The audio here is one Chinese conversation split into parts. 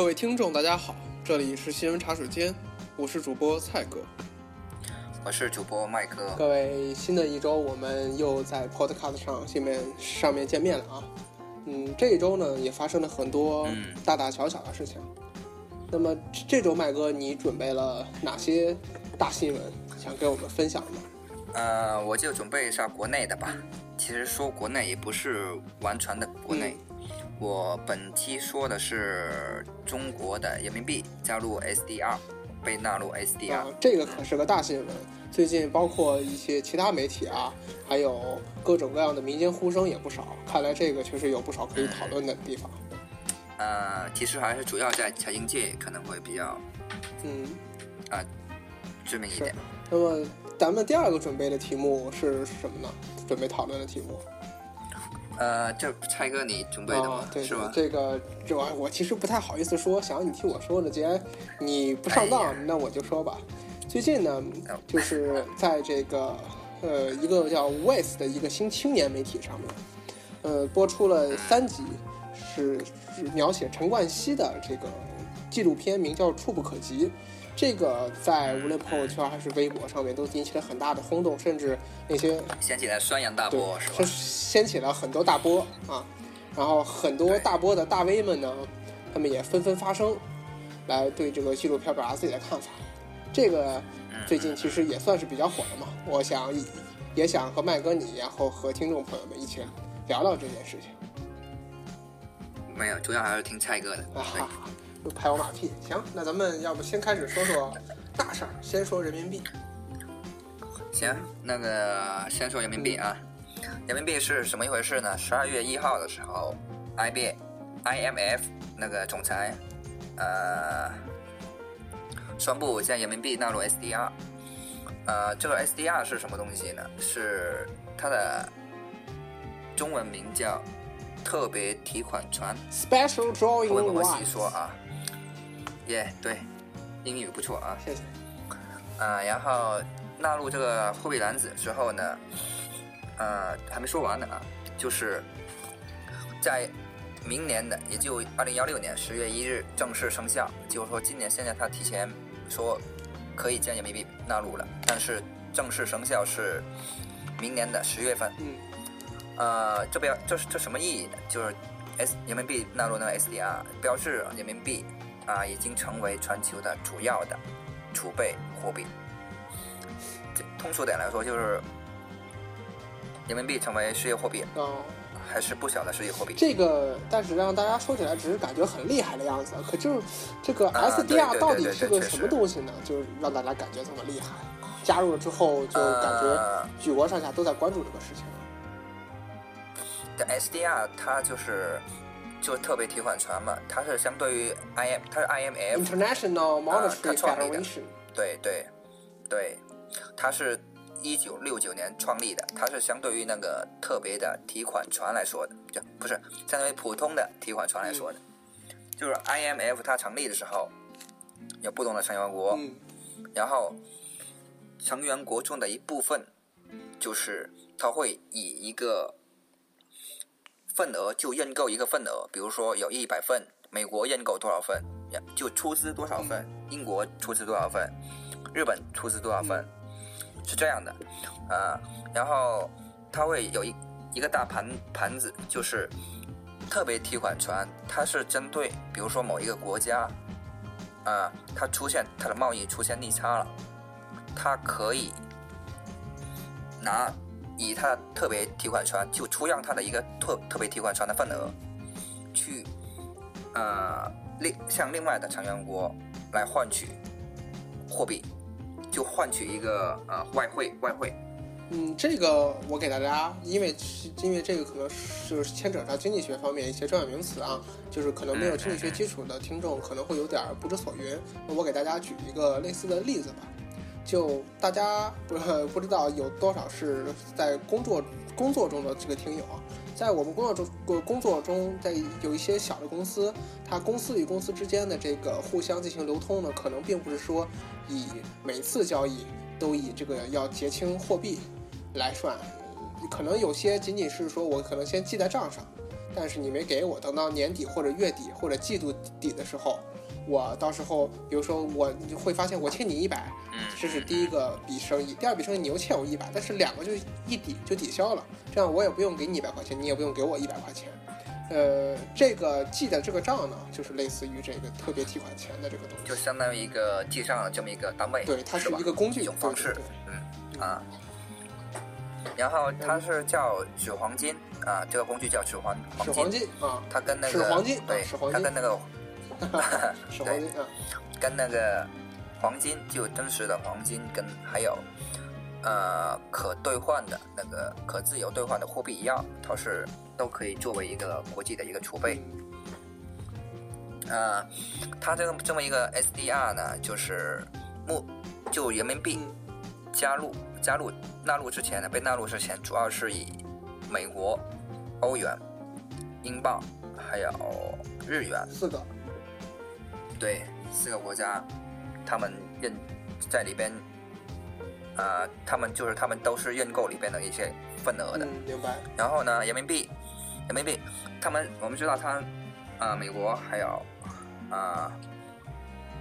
各位听众，大家好，这里是新闻茶水间，我是主播蔡哥。我是主播麦哥。各位，新的一周我们又在 Podcast 上下面上面见面了啊。嗯，这一周呢也发生了很多嗯大大小小的事情。那么这这周麦哥，你准备了哪些大新闻想跟我们分享呢？呃，我就准备一下国内的吧。其实说国内也不是完全的国内，我本期说的是中国的人民币加入 SDR，被纳入 SDR。啊，这个可是个大新闻。最近包括一些其他媒体啊，还有各种各样的民间呼声也不少。看来这个确实有不少可以讨论的地方。呃，其实还是主要在财经界可能会比较嗯，啊知名一点。那么咱们第二个准备的题目是什么呢？准备讨论的题目呃，这蔡哥你准备的吗？啊，对对是吧，？这个这我我其实不太好意思说，想让你替我说呢。既然你不上当，哎那我就说吧。最近呢，就是在这个呃一个叫 West 的一个新青年媒体上面，呃播出了三集，是是描写陈冠希的这个纪录片，名叫《触不可及》。这个在无论朋友圈还是微博上面都引起了很大的轰动，甚至那些掀起了宣扬大波是是吧？掀起了很多大波啊，然后很多大波的大 V 们呢，他们也纷纷发声，来对这个纪录片表达自己的看法。这个嗯最近其实也算是比较火的嘛，我想也也想和麦哥你，然后和听众朋友们一起聊聊这件事情没有，主要还是听蔡哥的。啊又拍我马屁。行，那咱们要不先开始说说大事儿，先说人民币。行，那个先说人民币啊，人民币是什么一回事呢？十二月一号的时候，IB、IMF 那个总裁，呃，宣布将人民币纳入 SDR。呃，这个 SDR 是什么东西呢？是它的中文名叫特别提款船。Special Drawing 我们细说啊。耶、对，英语不错啊。谢谢。啊，然后纳入这个货币篮子之后呢，呃，还没说完呢啊，就是在明年的，也就二零幺六年十月一日正式生效。就是说，今年现在他提前说可以将人民币纳入了，但是正式生效是明年的十月份。嗯呃，这标这是这什么意义呢？就是 S 人民币纳入那个 SDR，标志人民币啊、已经成为全球的主要的储备货币。这通俗点来说，就是人民币成为世界货币，嗯。还是不小的世界货币。这个，但是让大家说起来，只是感觉很厉害的样子。可就是这个 SDR 到底是个什么东西呢？就是让大家感觉这么厉害。加入了之后，就感觉呃举国上下都在关注这个事情。的 SDR 它就是就特别提款船嘛，它是相对于 IM，它是 IMF International 它 Monetary 创立的。对对对，它是一九六九年创立的，它是相对于那个特别的提款船来说的，就不是相对于普通的提款船来说的。就是 IMF 它成立的时候，有不同的成员国，嗯。然后成员国中的一部分，就是它会以一个份额就认购一个份额，比如说有一百份，美国认购多少份，就出资多少份，英国出资多少份，日本出资多少份，是这样的，啊、然后它会有一一个大盘盘子，就是特别提款权，它是针对比如说某一个国家，啊、它出现它的贸易出现逆差了，它可以拿以他的特别提款权就出让他的一个特特别提款权的份额，去呃另向另外的成员国来换取货币，就换取一个呃外汇外汇。嗯，这个我给大家，因为因为这个可能是牵扯到经济学方面一些专业名词啊，就是可能没有经济学基础的听众可能会有点儿不知所云。我给大家举一个类似的例子吧，就大家不不知道有多少是在工作工作中的这个听友，在我们工作中工工作中，在有一些小的公司，它公司与公司之间的这个互相进行流通呢，可能并不是说以每次交易都以这个要结清货币来算，可能有些仅仅是说我可能先记在账上，但是你没给我，等到年底或者月底或者季度底的时候，我到时候比如说我你会发现我欠你一百，嗯，这是第一个笔生意，第二笔生意你又欠我一百，但是两个就一抵就抵消了，这样我也不用给你一百块钱，你也不用给我一百块钱。呃，这个记的这个账呢，就是类似于这个特别提款钱的这个东西，就相当于一个记账的这么一个单位，对，它是一个工具一种方式嗯啊。然后它是叫纸黄金啊，这个工具叫纸黄是黄黄金啊，它跟那个纸黄金啊对是黄，金。它跟那个 是黄金啊，跟那个黄金就真实的黄金跟还有呃可兑换的那个可自由兑换的货币一样，它是都可以作为一个国际的一个储备。呃，它这个这么一个 SDR 呢，就是目就人民币嗯。加入加入纳入之前呢，被纳入之前主要是以美国、欧元、英镑还有日元。四个，对四个国家，他们认在里边，呃，他们就是他们都是认购里边的一些份额的。嗯，明白，然后呢，人民币，人民币，他们我们知道他，呃，美国还有，呃，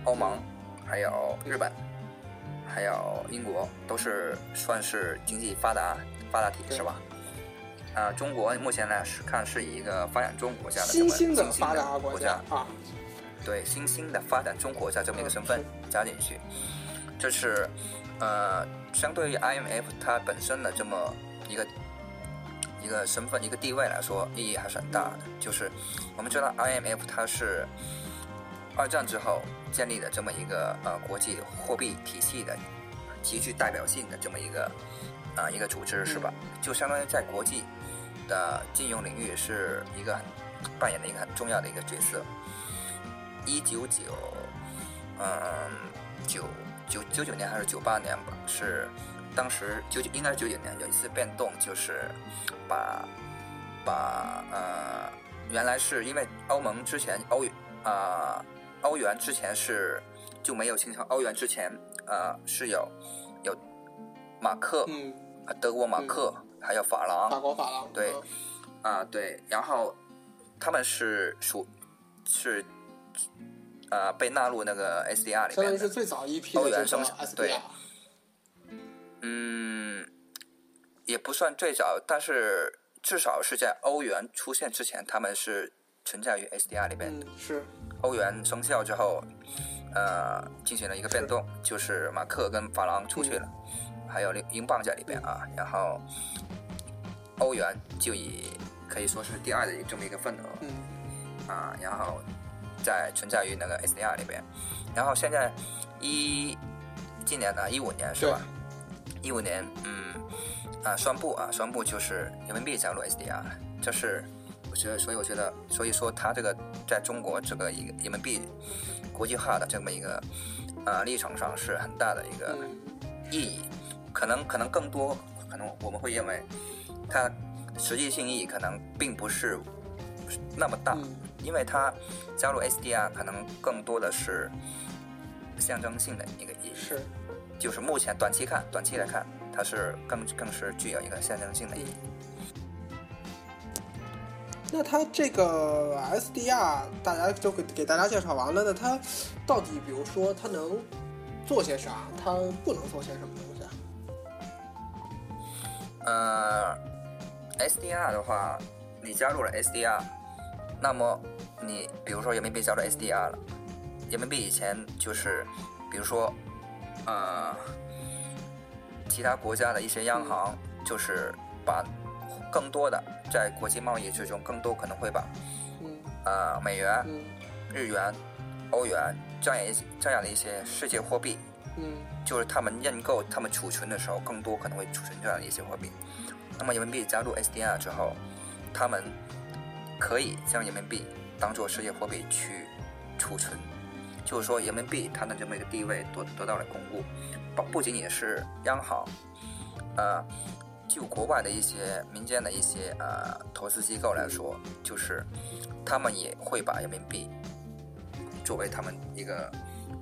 欧盟，还有日本，还有英国，都是算是经济发达发达体对是吧？呃，中国目前呢是看是一个发展中国家的新兴的发达国国家啊，对新兴的发展中国家这么一个身份嗯加进去，这是呃，相对于 IMF 它本身的这么一个一个身份一个地位来说，意义还是很大的。就是我们知道 IMF 它是二战之后建立的这么一个呃国际货币体系的极具代表性的这么一个啊、呃一个组织是吧？就相当于在国际的金融领域是一个很扮演的一个很重要的一个角色。一九九，嗯，九九九九年还是九八年吧，是当时九九应该是九九年有一次变动，就是把把呃原来是因为欧盟之前欧啊、欧元之前是就没有形成欧元之前呃是有有马克、嗯，呃德国马克、还有法郎法国法郎，对嗯啊，对，然后他们是属是呃被纳入那个 SDR 里相当面的，于是最早一批的欧元生产对。SDR，嗯，也不算最早，但是至少是在欧元出现之前，他们是存在于 SDR 里边的。嗯，是，欧元生效之后，呃，进行了一个变动，就是马克跟法郎出去了，还有英英镑在里边啊，然后欧元就以可以说是第二的这么一个份额，嗯。啊，然后在存在于那个 SDR 里边，然后现在一今年呢，一五年是吧？一五年，嗯，啊，宣布啊，宣布就是人民币加入 SDR，这是我觉得，所以我觉得，所以说它这个在中国这个一个人民币国际化的这么一个啊历程上是很大的一个嗯。意义，可能可能更多，可能我们会认为它实际性意义可能并不是那么大，嗯因为它加入 SDR 可能更多的是象征性的一个意义，是，就是目前短期看，短期来看，它是更更是具有一个象征性的意义。那它这个 SDR 大家就给给大家介绍完了，那它到底比如说它能做些啥，它不能做些什么东西啊？呃，SDR 的话，你加入了 SDR，那么你比如说人民币加入 SDR 了，人民币以前就是，比如说，呃，其他国家的一些央行就是把更多的在国际贸易之中，更多可能会把嗯。呃美元、嗯。日元、欧元这样一些这样的一些世界货币，嗯。就是他们认购、他们储存的时候，更多可能会储存这样的一些货币。那么人民币加入 SDR 之后，他们可以将人民币当做世界货币去储存，就是说人民币它的这么一个地位得得到了巩固。不不仅仅是央行，呃，就国外的一些民间的一些呃投资机构来说，就是他们也会把人民币作为他们一个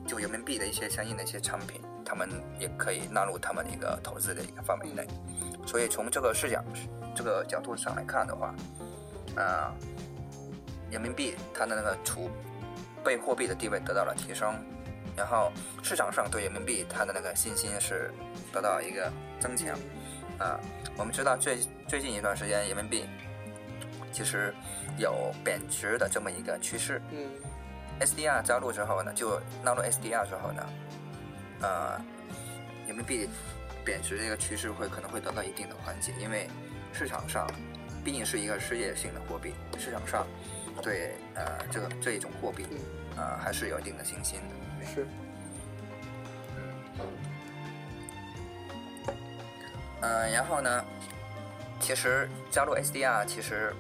就人民币的一些相应的一些产品，他们也可以纳入他们的一个投资的一个范围内。所以从这个视角这个角度上来看的话，啊、人民币它的那个储备货币的地位得到了提升，然后市场上对人民币它的那个信心是得到一个增强。啊，我们知道最最近一段时间人民币其实有贬值的这么一个趋势。嗯 SDR 加入之后呢，就纳入 SDR 之后呢，呃，人民币贬值的一个趋势会可能会得到一定的缓解，因为市场上毕竟是一个世界性的货币，市场上对呃这个这一种货币嗯呃还是有一定的信心的。是嗯，然后呢，其实加入 SDR 其实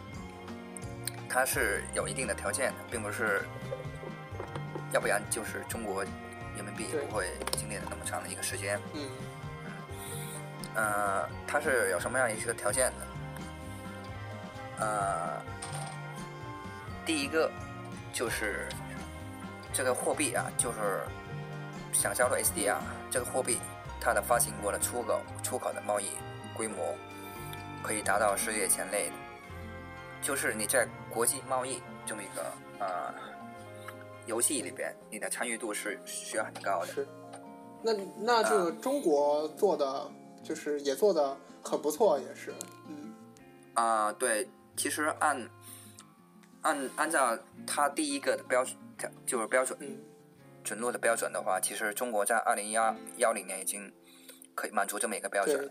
它是有一定的条件的，并不是，要不然就是中国人民币对不会经历了那么长的一个时间。嗯呃，它是有什么样一个条件呢？呃，第一个就是这个货币啊，就是想加入 SDR 这个货币，它的发行国的出口出口的贸易规模可以达到世界前列的，就是你在国际贸易这么一个呃游戏里边，你的参与度是需要很高的。是。那那这个中国做的就是也做的很不错，也是。嗯啊、对，其实按按按照它第一个的标准，就是标准嗯准入的标准的话，其实中国在二零幺幺零年已经可以满足这么一个标准。，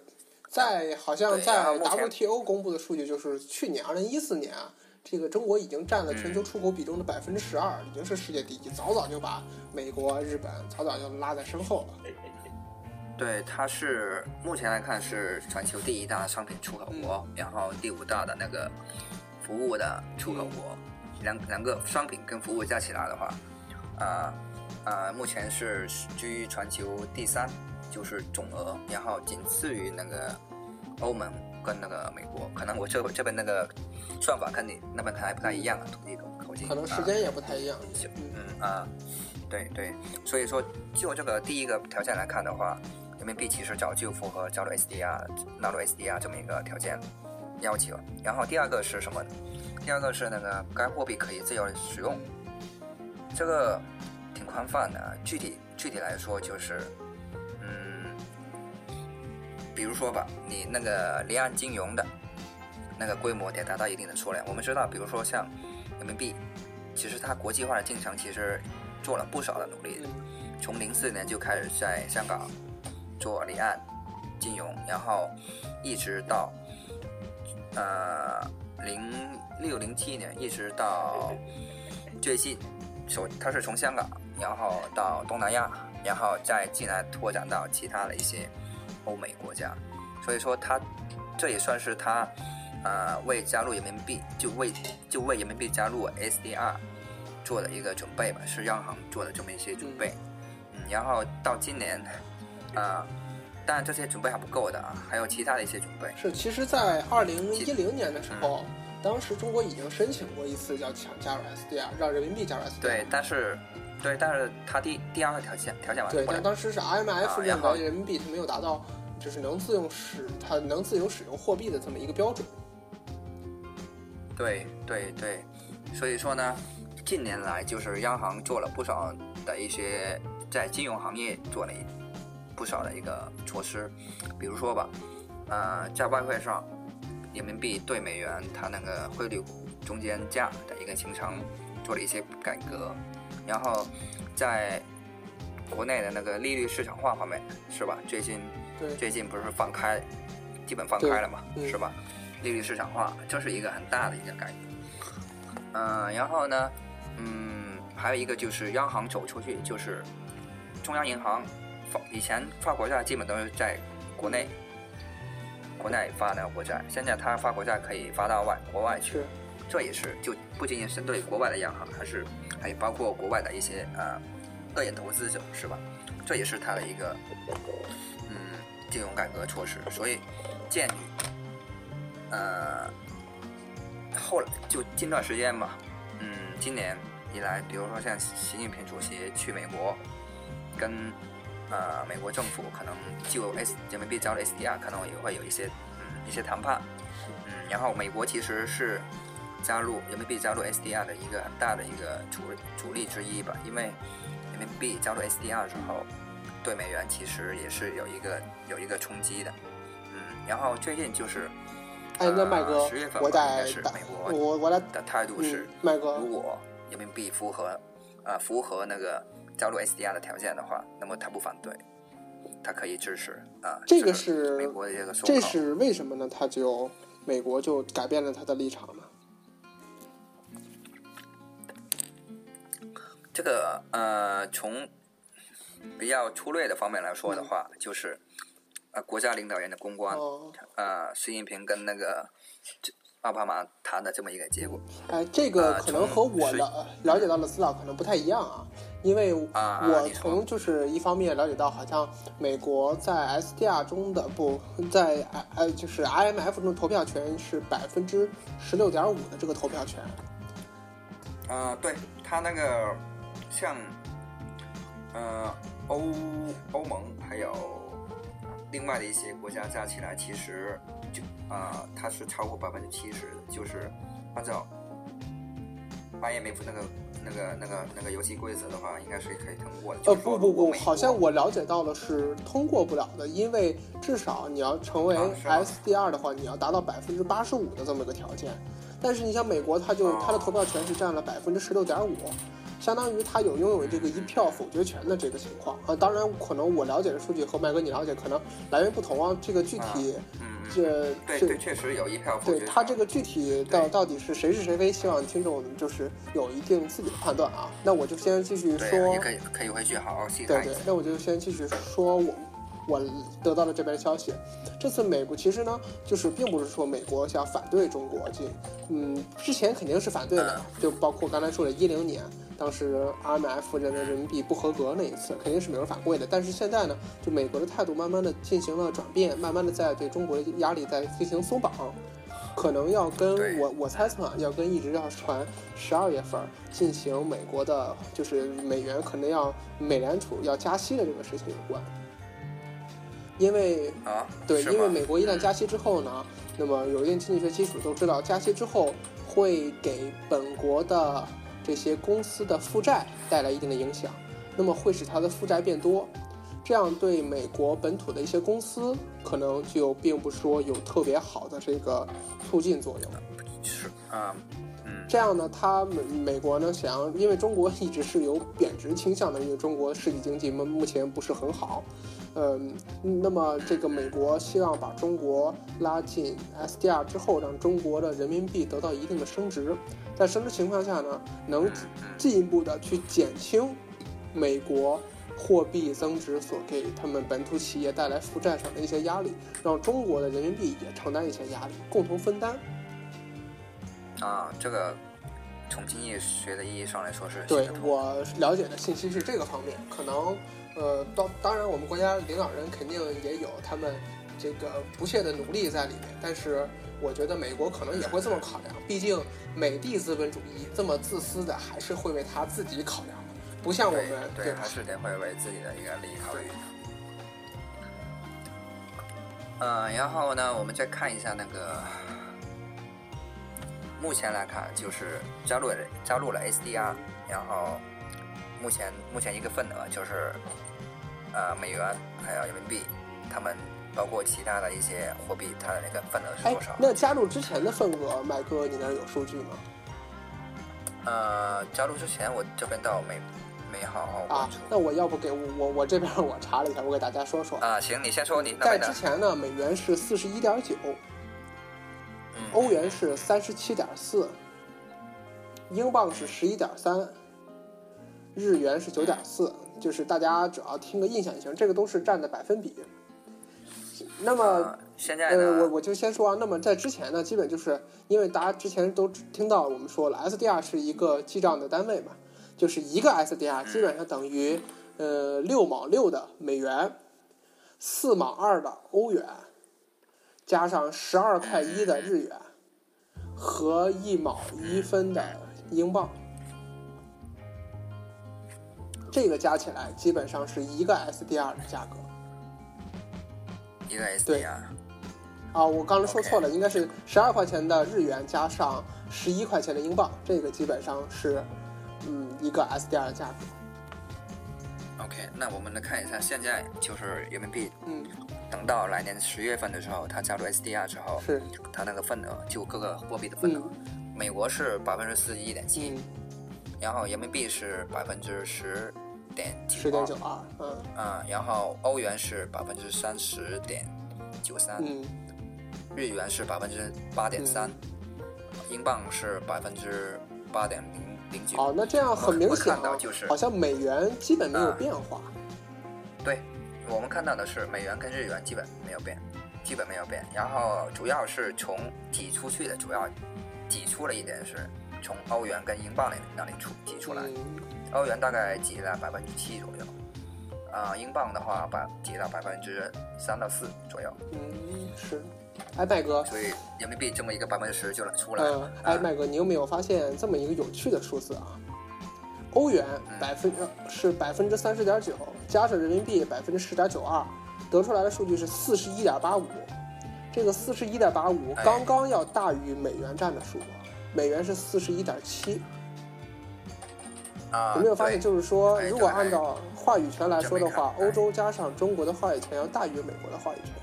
在好像在 WTO 公布的数据，就是去年二零一四年啊，这个中国已经占了全球出口比重的百分之十二，已经是世界第一，早早就把美国、日本早早就拉在身后了。对，它是目前来看是全球第一大商品出口国，然后第五大的那个服务的出口国，两两个商品跟服务加起来的话，啊、呃、目前是居于全球第三，就是总额，然后仅次于那个欧盟跟那个美国。可能我这这边那个算法跟你那边还不太一样啊，统计口口径。可能时啊间也不太一样。嗯啊，对对，所以说就这个第一个条件来看的话，人民币其实早就符合加入 SDR、纳入 SDR 这么一个条件要求。然后第二个是什么？第二个是那个该货币可以自由使用，这个挺宽泛的。具体具体来说就是，嗯，比如说吧，你那个离岸金融的那个规模得达到一定的数量。我们知道，比如说像人民币，其实它国际化的进程其实做了不少的努力从零四年就开始在香港做离岸金融，然后一直到呃零六零七年，一直到最近，首他是从香港，然后到东南亚，然后再进来拓展到其他的一些欧美国家，所以说他这也算是他呃为加入人民币就为就为人民币加入 SDR 做的一个准备吧，是央行做的这么一些准备。嗯，然后到今年，啊、当然这些准备还不够的啊，还有其他的一些准备。是，其实，在二零一零年的时候，当时中国已经申请过一次要想加入 SDR，让人民币加入 SDR。对，但是，对，但是它第第二个条件条件完对，不了。但当时是 IMF 认为人民币它没有达到，就是能自用使它能自由使用货币的这么一个标准。对对对，所以说呢，近年来就是央行做了不少的一些在金融行业做了一不少的一个措施，比如说吧，呃，在外汇上，人民币对美元它那个汇率中间价的一个形成做了一些改革，然后在国内的那个利率市场化方面是吧？最近对，最近不是放开，基本放开了嘛，是吧？利率市场化，这是一个很大的一个改革。嗯、然后呢，嗯，还有一个就是央行走出去，就是中央银行发以前发国债基本都是在国内，国内发的国债，现在他发国债可以发到外国外去，这也是就不仅仅针对国外的央行，还是还包括国外的一些呃个人投资者，是吧？这也是他的一个嗯金融改革措施。所以鉴于呃后来就近段时间吧，嗯，今年以来，比如说像习近平主席去美国，跟呃美国政府可能就 S 人民币交了 SDR 可能也会有一些嗯一些谈判，嗯，然后美国其实是加入人民币加入 SDR 的一个很大的一个主主力之一吧，因为人民币加入 SDR 之后，对美元其实也是有一个有一个冲击的。嗯，然后最近就是，哎，那麦哥呃十月份，我吧应该是美国我的态度是嗯，，麦哥如，果人民币符合呃符合那个加入 SDR 的条件的话，那么他不反对，他可以支持啊。这个是美国的这个说这。是为什么呢？他就美国就改变了他的立场呢？这个呃，从比较粗略的方面来说的话，就是呃国家领导人的公关，哦，呃，习近平跟那个奥巴马谈的这么一个结果哎，这个呃可能和我从了了解到的资料可能不太一样啊，因为我从就是一方面了解到，好像美国在 SDR 中的不在呃就是 IMF 中的投票权是百分之十六点五的这个投票权。呃，对他那个像呃欧欧盟还有另外的一些国家加起来，其实就啊、它是超过百分之七十的，就是按照 IMF 那个那个那个那个游戏规则的话，应该是可以通过的。呃不不不，好像我了解到的是通过不了的，因为至少你要成为 SDR 的话，你要达到百分之八十五的这么个条件。但是你像美国，它就哦它的投票权是占了百分之十六点五，相当于它有拥有这个一票否决权的这个情况啊。当然，可能我了解的数据和麦哥你了解可能来源不同啊。这个具体嗯，这这对对，确实有一票否决。对他这个具体到到底是谁是谁非，希望听众就是有一定自己的判断啊。那我就先继续对，说你可以可以回去好好细对对看一下。，那我就先继续说我我得到了这边的消息。这次美国其实呢，就是并不是说美国想反对中国进，嗯，之前肯定是反对的，就包括刚才说的一零年。当时 IMF 认为人民币不合格那一次，肯定是美国反对的。但是现在呢，就美国的态度慢慢的进行了转变，慢慢的在对中国的压力在进行松绑，可能要跟我我猜测啊，要跟一直要传十二月份进行美国的，就是美元可能要美联储要加息的这个事情有关。因为啊，对，因为美国一旦加息之后呢，那么有一定经济学基础都知道，加息之后会给本国的这些公司的负债带来一定的影响，那么会使它的负债变多，这样对美国本土的一些公司可能就并不说有特别好的这个促进作用。是啊，嗯，这样呢，它美美国呢想要，因为中国一直是有贬值倾向的，因为中国实体经济目目前不是很好，嗯，那么这个美国希望把中国拉进 SDR 之后，让中国的人民币得到一定的升值，在升值情况下呢，能进一步的去减轻美国货币增值所给他们本土企业带来负债上的一些压力，让中国的人民币也承担一些压力，共同分担。啊，这个从经济学的意义上来说是对我了解的信息是这个方面，可能呃，当当然我们国家领导人肯定也有他们这个不懈的努力在里面，但是我觉得美国可能也会这么考量，毕竟美帝资本主义这么自私的，还是会为他自己考量的，不像我对们对，还是得会为自己的一个利益考虑。嗯，然后呢，我们再看一下那个，目前来看就是加入了加入了 SDR，然后目前目前一个份额就是呃美元还有人民币，他们包括其他的一些货币，它的那个份额是哎多少？，那加入之前的份额，麦哥你那儿有数据吗？呃，加入之前我这边倒没没好好啊那我要不给我我我这边我查了一下，我给大家说说。啊。行，你先说你那在之。前呢，美元是四十一点九，嗯欧元是三十七点四，英镑是十一点三，日元是九点四，就是大家只要听个印象就行，这个都是占的百分比。那么，呃，现在，呃，我我就先说啊，那么在之前呢，基本就是因为大家之前都听到我们说了，SDR 是一个记账的单位嘛，就是一个 SDR 基本上等于呃六毛六的美元，四毛二的欧元，加上十二块一的日元和一毛一分的英镑，这个加起来基本上是一个 SDR 的价格。一个 SDR，啊，我刚才说错了，应该是十二块钱的日元加上十一块钱的英镑，这个基本上是嗯一个 SDR 的价格。OK，那我们来看一下，现在就是人民币，嗯，等到来年十月份的时候，它加入 SDR 之后，是，它那个份额就各个货币的份额，美国是百分之四十一点七，嗯，然后人民币是百分之十点十点九二，嗯啊，然后欧元是百分之三十点九三，嗯日元是百分之八点三，英镑是百分之八点零零九。好，那这样很明显啊，看到就是好像美元基本没有啊变化。对，我们看到的是美元跟日元基本没有变，基本没有变。然后主要是从挤出去的，主要挤出了一点是从欧元跟英镑那那里出挤出来。嗯欧元大概挤了百分之七左右，啊、英镑的话百挤了百分之三到四左右，嗯，是。哎，麦哥，所以人民币这么一个百分之十就出来了。嗯，哎，啊麦哥，你有没有发现这么一个有趣的数字啊？欧元嗯百分是百分之三十点九，加上人民币百分之十点九二，得出来的数据是四十一点八五。这个四十一点八五哎刚刚要大于美元占的数额，美元是四十一点七。啊，有没有发现，就是说，哎如果按照话语权来说的话，欧洲加上中国的话语权要大于美国的话语权。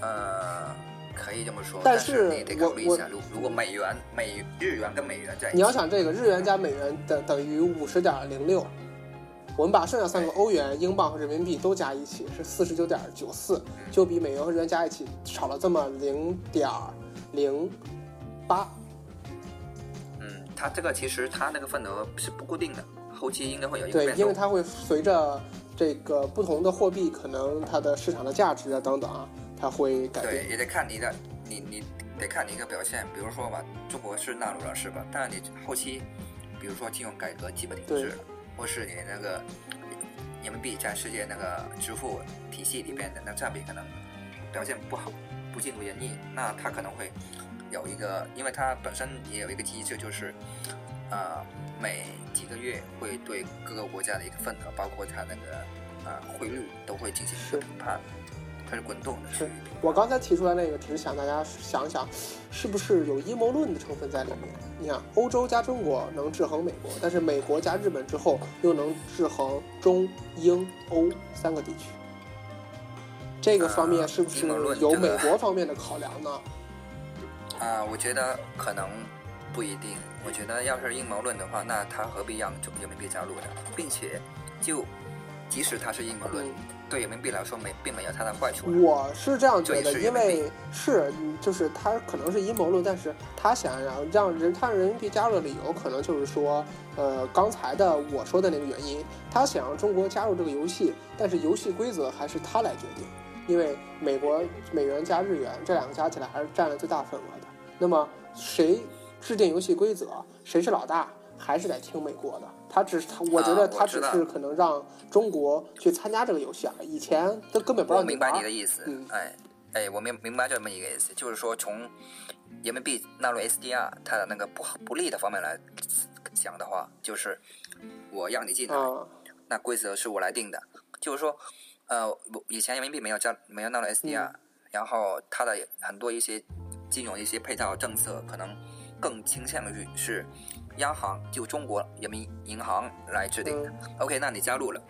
呃，可以这么说，但但是你得我我考虑一下，如如果美元、美日元跟美元在一起，你要想这个日元加美元等等于五十点零六，我们把剩下三个欧元、英镑和人民币都加一起是四十九点九四，就比美元和日元加一起少了这么零点零八。嗯，它这个其实它那个份额是不固定的，后期应该会有一个对，变动。因为它会随着这个不同的货币，可能它的市场的价值啊等等啊，它会改对，也得看你的，你你得看你一个表现。比如说吧，中国是纳入了是吧？但是你后期，比如说金融改革基本停滞了，或是你那个人民币在世界那个支付体系里边的那占比可能表现不好，不尽如人意，那它可能会有一个，因为它本身也有一个机制，就是呃每几个月会对各个国家的一个份额，包括它那个呃汇率都会进行一是个评判，它是滚动的，是我刚才提出来那个，只是想大家想想，是不是有阴谋论的成分在里面？你看，欧洲加中国能制衡美国，但是美国加日本之后又能制衡中英欧三个地区。这个方面是不是有美国方面的考量呢？啊、我觉得可能不一定。我觉得要是阴谋论的话，那他何必让中人民币加入呢？并且，就即使他是阴谋论，嗯对人民币来说没并没有它的坏处。我是这样觉得，因为是嗯就是他可能是阴谋论，但是他想让让人他让人民币加入的理由，可能就是说，呃，刚才的我说的那个原因，他想让中国加入这个游戏，但是游戏规则还是他来决定，因为美国美元加日元这两个加起来还是占了最大份额的。那么谁制定游戏规则，谁是老大，还是得听美国的。他只是他，我觉得他只是可能让中国去参加这个游戏而已。以前他根本不我让我明白你的意思，嗯哎哎，我明明白这么一个意思，就是说从人民币纳入 SDR 它的那个不好不利的方面来讲的话，就是我让你进来，啊，那规则是我来定的，就是说，呃，我以前人民币没有加没有纳入 SDR，、嗯然后它的很多一些金融一些配套政策可能更倾向于是央行就中国人民银行来制定的。OK，那你加入了，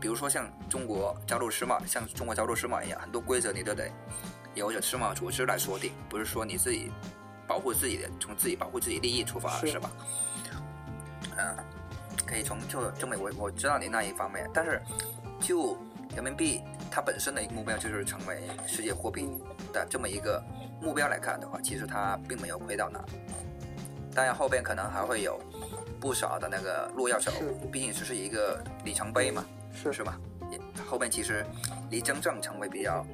比如说像中国加入世贸，像中国加入世贸一样，很多规则你都得由着世贸组织来说定，不是说你自己保护自己的，从自己保护自己利益出发，是。是吧？嗯，可以从就这么我我知道你那一方面，但是就人民币它本身的一个目标就是成为世界货币的这么一个目标来看的话，其实它并没有亏到哪。当然后边可能还会有不少的那个路要走，毕竟只是一个里程碑嘛，是是吧？也后面其实离真正成为比较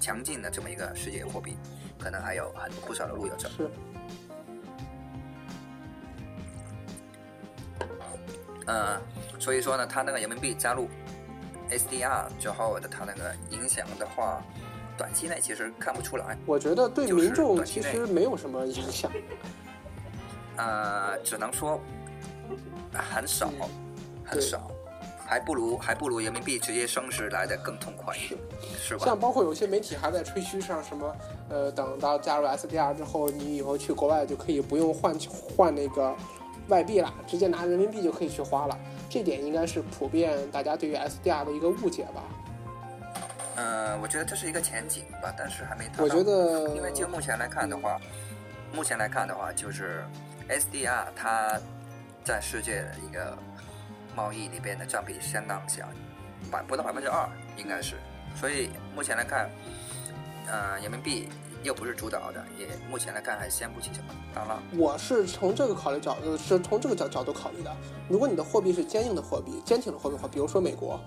强劲的这么一个世界货币，可能还有很不少的路要走。是，嗯，所以说呢，它那个人民币加入 SDR 之后的它那个影响的话，短期内其实看不出来。我觉得对民众其实没有什么影响。呃，只能说很少，很少。还不如还不如人民币直接升值来的更痛快，是是吧？像包括有些媒体还在吹嘘上什么，呃，等到加入 SDR 之后，你以后去国外就可以不用换换那个外币了，直接拿人民币就可以去花了。这点应该是普遍大家对于 SDR 的一个误解吧？嗯，我觉得这是一个前景吧，但是还没达到。我觉得，因为就目前来看的话，目前来看的话，就是 SDR 它在世界的一个。贸易里边的占比相当小，百不到百分之二应该是，所以目前来看，呃，人民币又不是主导的，也目前来看还掀不起什么大浪。我是从这个考虑角度，是从这个角角度考虑的。如果你的货币是坚硬的货币，坚挺的货币的话，比如说美国。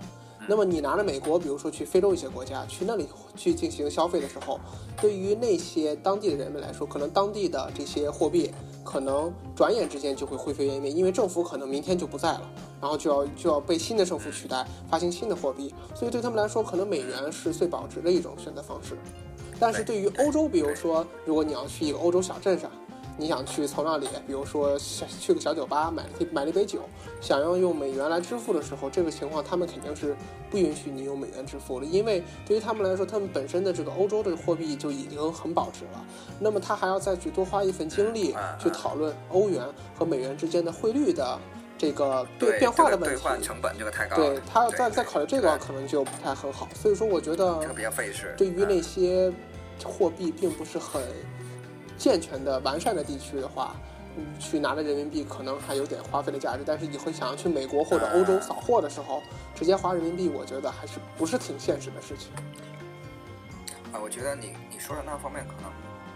那么你拿着美国，比如说去非洲一些国家，去那里去进行消费的时候，对于那些当地的人们来说，可能当地的这些货币可能转眼之间就会灰飞烟灭，因为政府可能明天就不在了，然后就要就要被新的政府取代，发行新的货币，所以对他们来说，可能美元是最保值的一种选择方式。但是对于欧洲，比如说，如果你要去一个欧洲小镇上。你想去从那里，比如说去个小酒吧买了买了一杯酒，想要用美元来支付的时候，这个情况他们肯定是不允许你用美元支付了，因为对于他们来说，他们本身的这个欧洲的货币就已经很保值了，那么他还要再去多花一份精力去讨论欧元和美元之间的汇率的这个对变化的问题，兑换成本这个太高对他要再再考虑这个可能就不太很好，所以说我觉得比较费事。对于那些货币并不是很。健全的、完善的地区的话，嗯去拿着人民币可能还有点花费的价值。但是你会想要去美国或者欧洲扫货的时候，直接花人民币，我觉得还是不是挺现实的事情。啊，我觉得你你说的那方面可能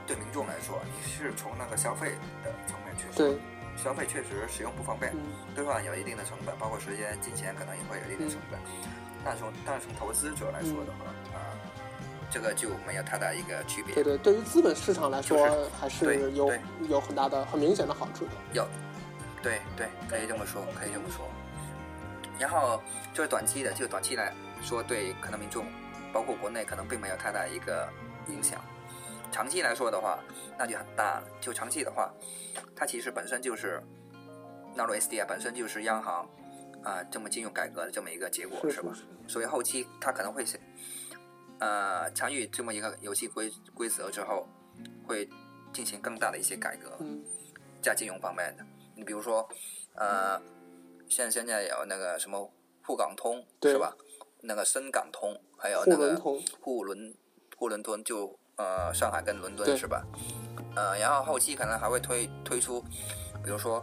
对民众来说，你是从那个消费的层面去对消费确实使用不方便，兑换有一定的成本，包括时间、金钱可能也会有一定成本。但从但是从投资者来说的话，啊。这个就没有太大一个区别。对对，对于资本市场来说，还是有有很大的、很明显的好处的。有，对对，可以这么说，可以这么说。然后就是短期的，就短期来说，对可能民众，包括国内，可能并没有太大一个影响。长期来说的话，那就很大了。就长期的话，它其实本身就是纳入 SDR，本身就是央行啊这么金融改革的这么一个结果，是吧？所以后期它可能会是。呃，参与这么一个游戏规规则之后，会进行更大的一些改革，在金融方面的。你比如说，呃，像现在有那个什么沪港通，是吧？那个深港通，还有那个沪伦沪伦敦，就呃上海跟伦敦是吧？呃，然后后期可能还会推推出，比如说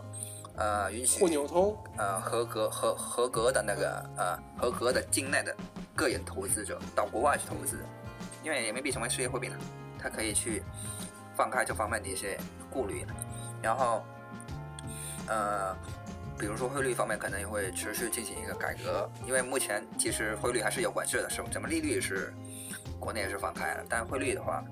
呃允许沪纽通，呃合格合合格的那个呃合格的境内的。个人投资者到国外去投资，因为人民币成为世界货币了，他可以去放开这方面的一些顾虑。然后，呃，比如说汇率方面，可能也会持续进行一个改革，因为目前其实汇率还是有管制的，是吧？咱们利率是国内也是放开了，但汇率的话，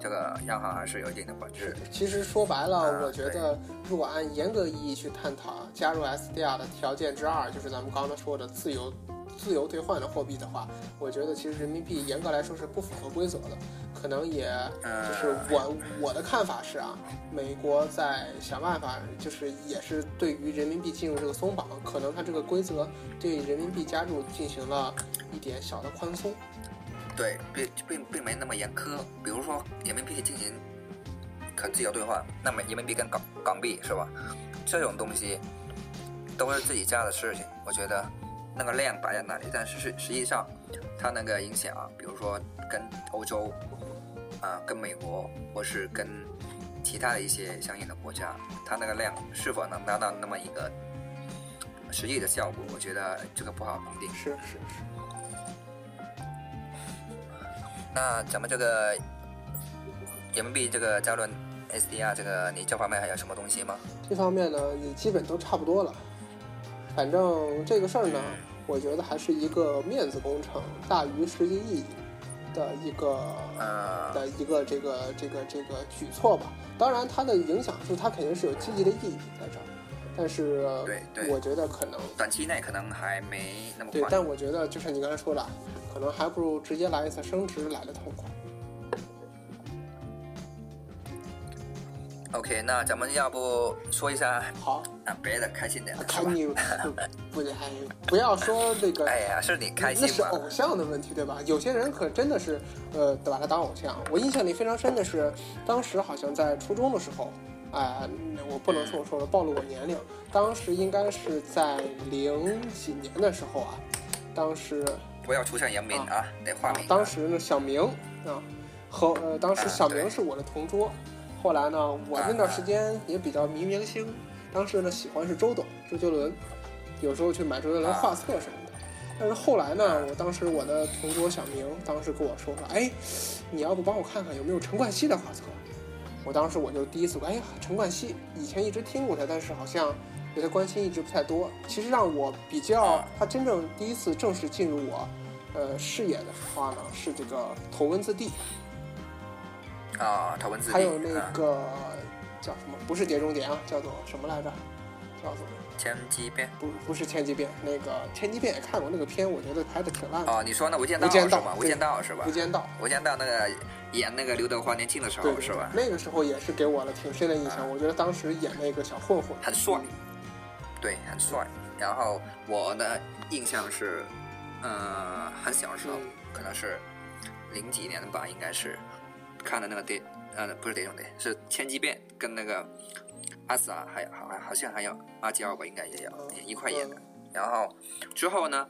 这个央行还是有一定的管制。其实说白了，我觉得如果按严格意义去探讨，加入 SDR 的条件之二，就是咱们刚刚说的自由。自由兑换的货币的话，我觉得其实人民币严格来说是不符合规则的，可能也就是我我的看法是啊，美国在想办法，就是也是对于人民币进入这个松绑，可能它这个规则对人民币加入进行了一点小的宽松。对，并并并没那么严苛。比如说人民币进行可自由兑换，那么人民币跟港港币是吧？这种东西都是自己家的事情，我觉得。那个量摆在那里，但是实实际上，它那个影响，比如说跟欧洲，啊，跟美国，或是跟其他的一些相应的国家，它那个量是否能达到那么一个实际的效果？我觉得这个不好评定。是是是。那咱们这个人民币这个加论 SDR 这个，你这方面还有什么东西吗？这方面呢，也基本都差不多了。反正这个事儿呢，我觉得还是一个面子工程大于实际意义的一个的一个这个这个这个举措吧。当然，它的影响是它肯定是有积极的意义在这儿，但是我觉得可能短期内可能还没那么对。但我觉得就像你刚才说的，可能还不如直接来一次升职来的痛快。OK，那咱们要不说一下好，啊别的开心点的，是看吧？你不不要说那个哎呀，是你开那心那？是偶像的问题，对吧？有些人可真的是，呃，把他当偶像。我印象里非常深的是，当时好像在初中的时候，啊、我不能这么说了暴露我年龄，当时应该是在零几年的时候啊，当时不要出现人名啊，得化名啊。当时呢，小明啊，和呃，当时啊小明是我的同桌。后来呢，我那段时间也比较迷明星，当时呢喜欢是周董、周杰伦，有时候去买周杰伦啊画册什么的。但是后来呢，我当时我的同桌小明当时跟我说说，哎，你要不帮我看看有没有陈冠希的画册？我当时我就第一次，哎呀，陈冠希以前一直听过他，但是好像对他关心一直不太多。其实让我比较啊他真正第一次正式进入我呃视野的话呢，是这个头文字 D，啊，他文字还有那啊个叫什么？不是碟中谍啊，叫做什么来着？叫做千机变。不不是千机变，那个千机变也看过那个片，我觉得拍的挺烂的，哦，你说那无间道是吧？无间道是吧无？间道》。无间道那个演那个刘德华年轻的时候是吧？那个时候也是给我了挺深的印象。啊我觉得当时演那个小混混很帅，对，很帅。然后我的印象是，嗯、很小时候，嗯可能是零几年吧，应该是看的那个碟，呃，不是碟中谍，是千机变，跟那个阿 sa 还有好好像还有阿娇吧，应该也有嗯也一块演的。然后之后呢，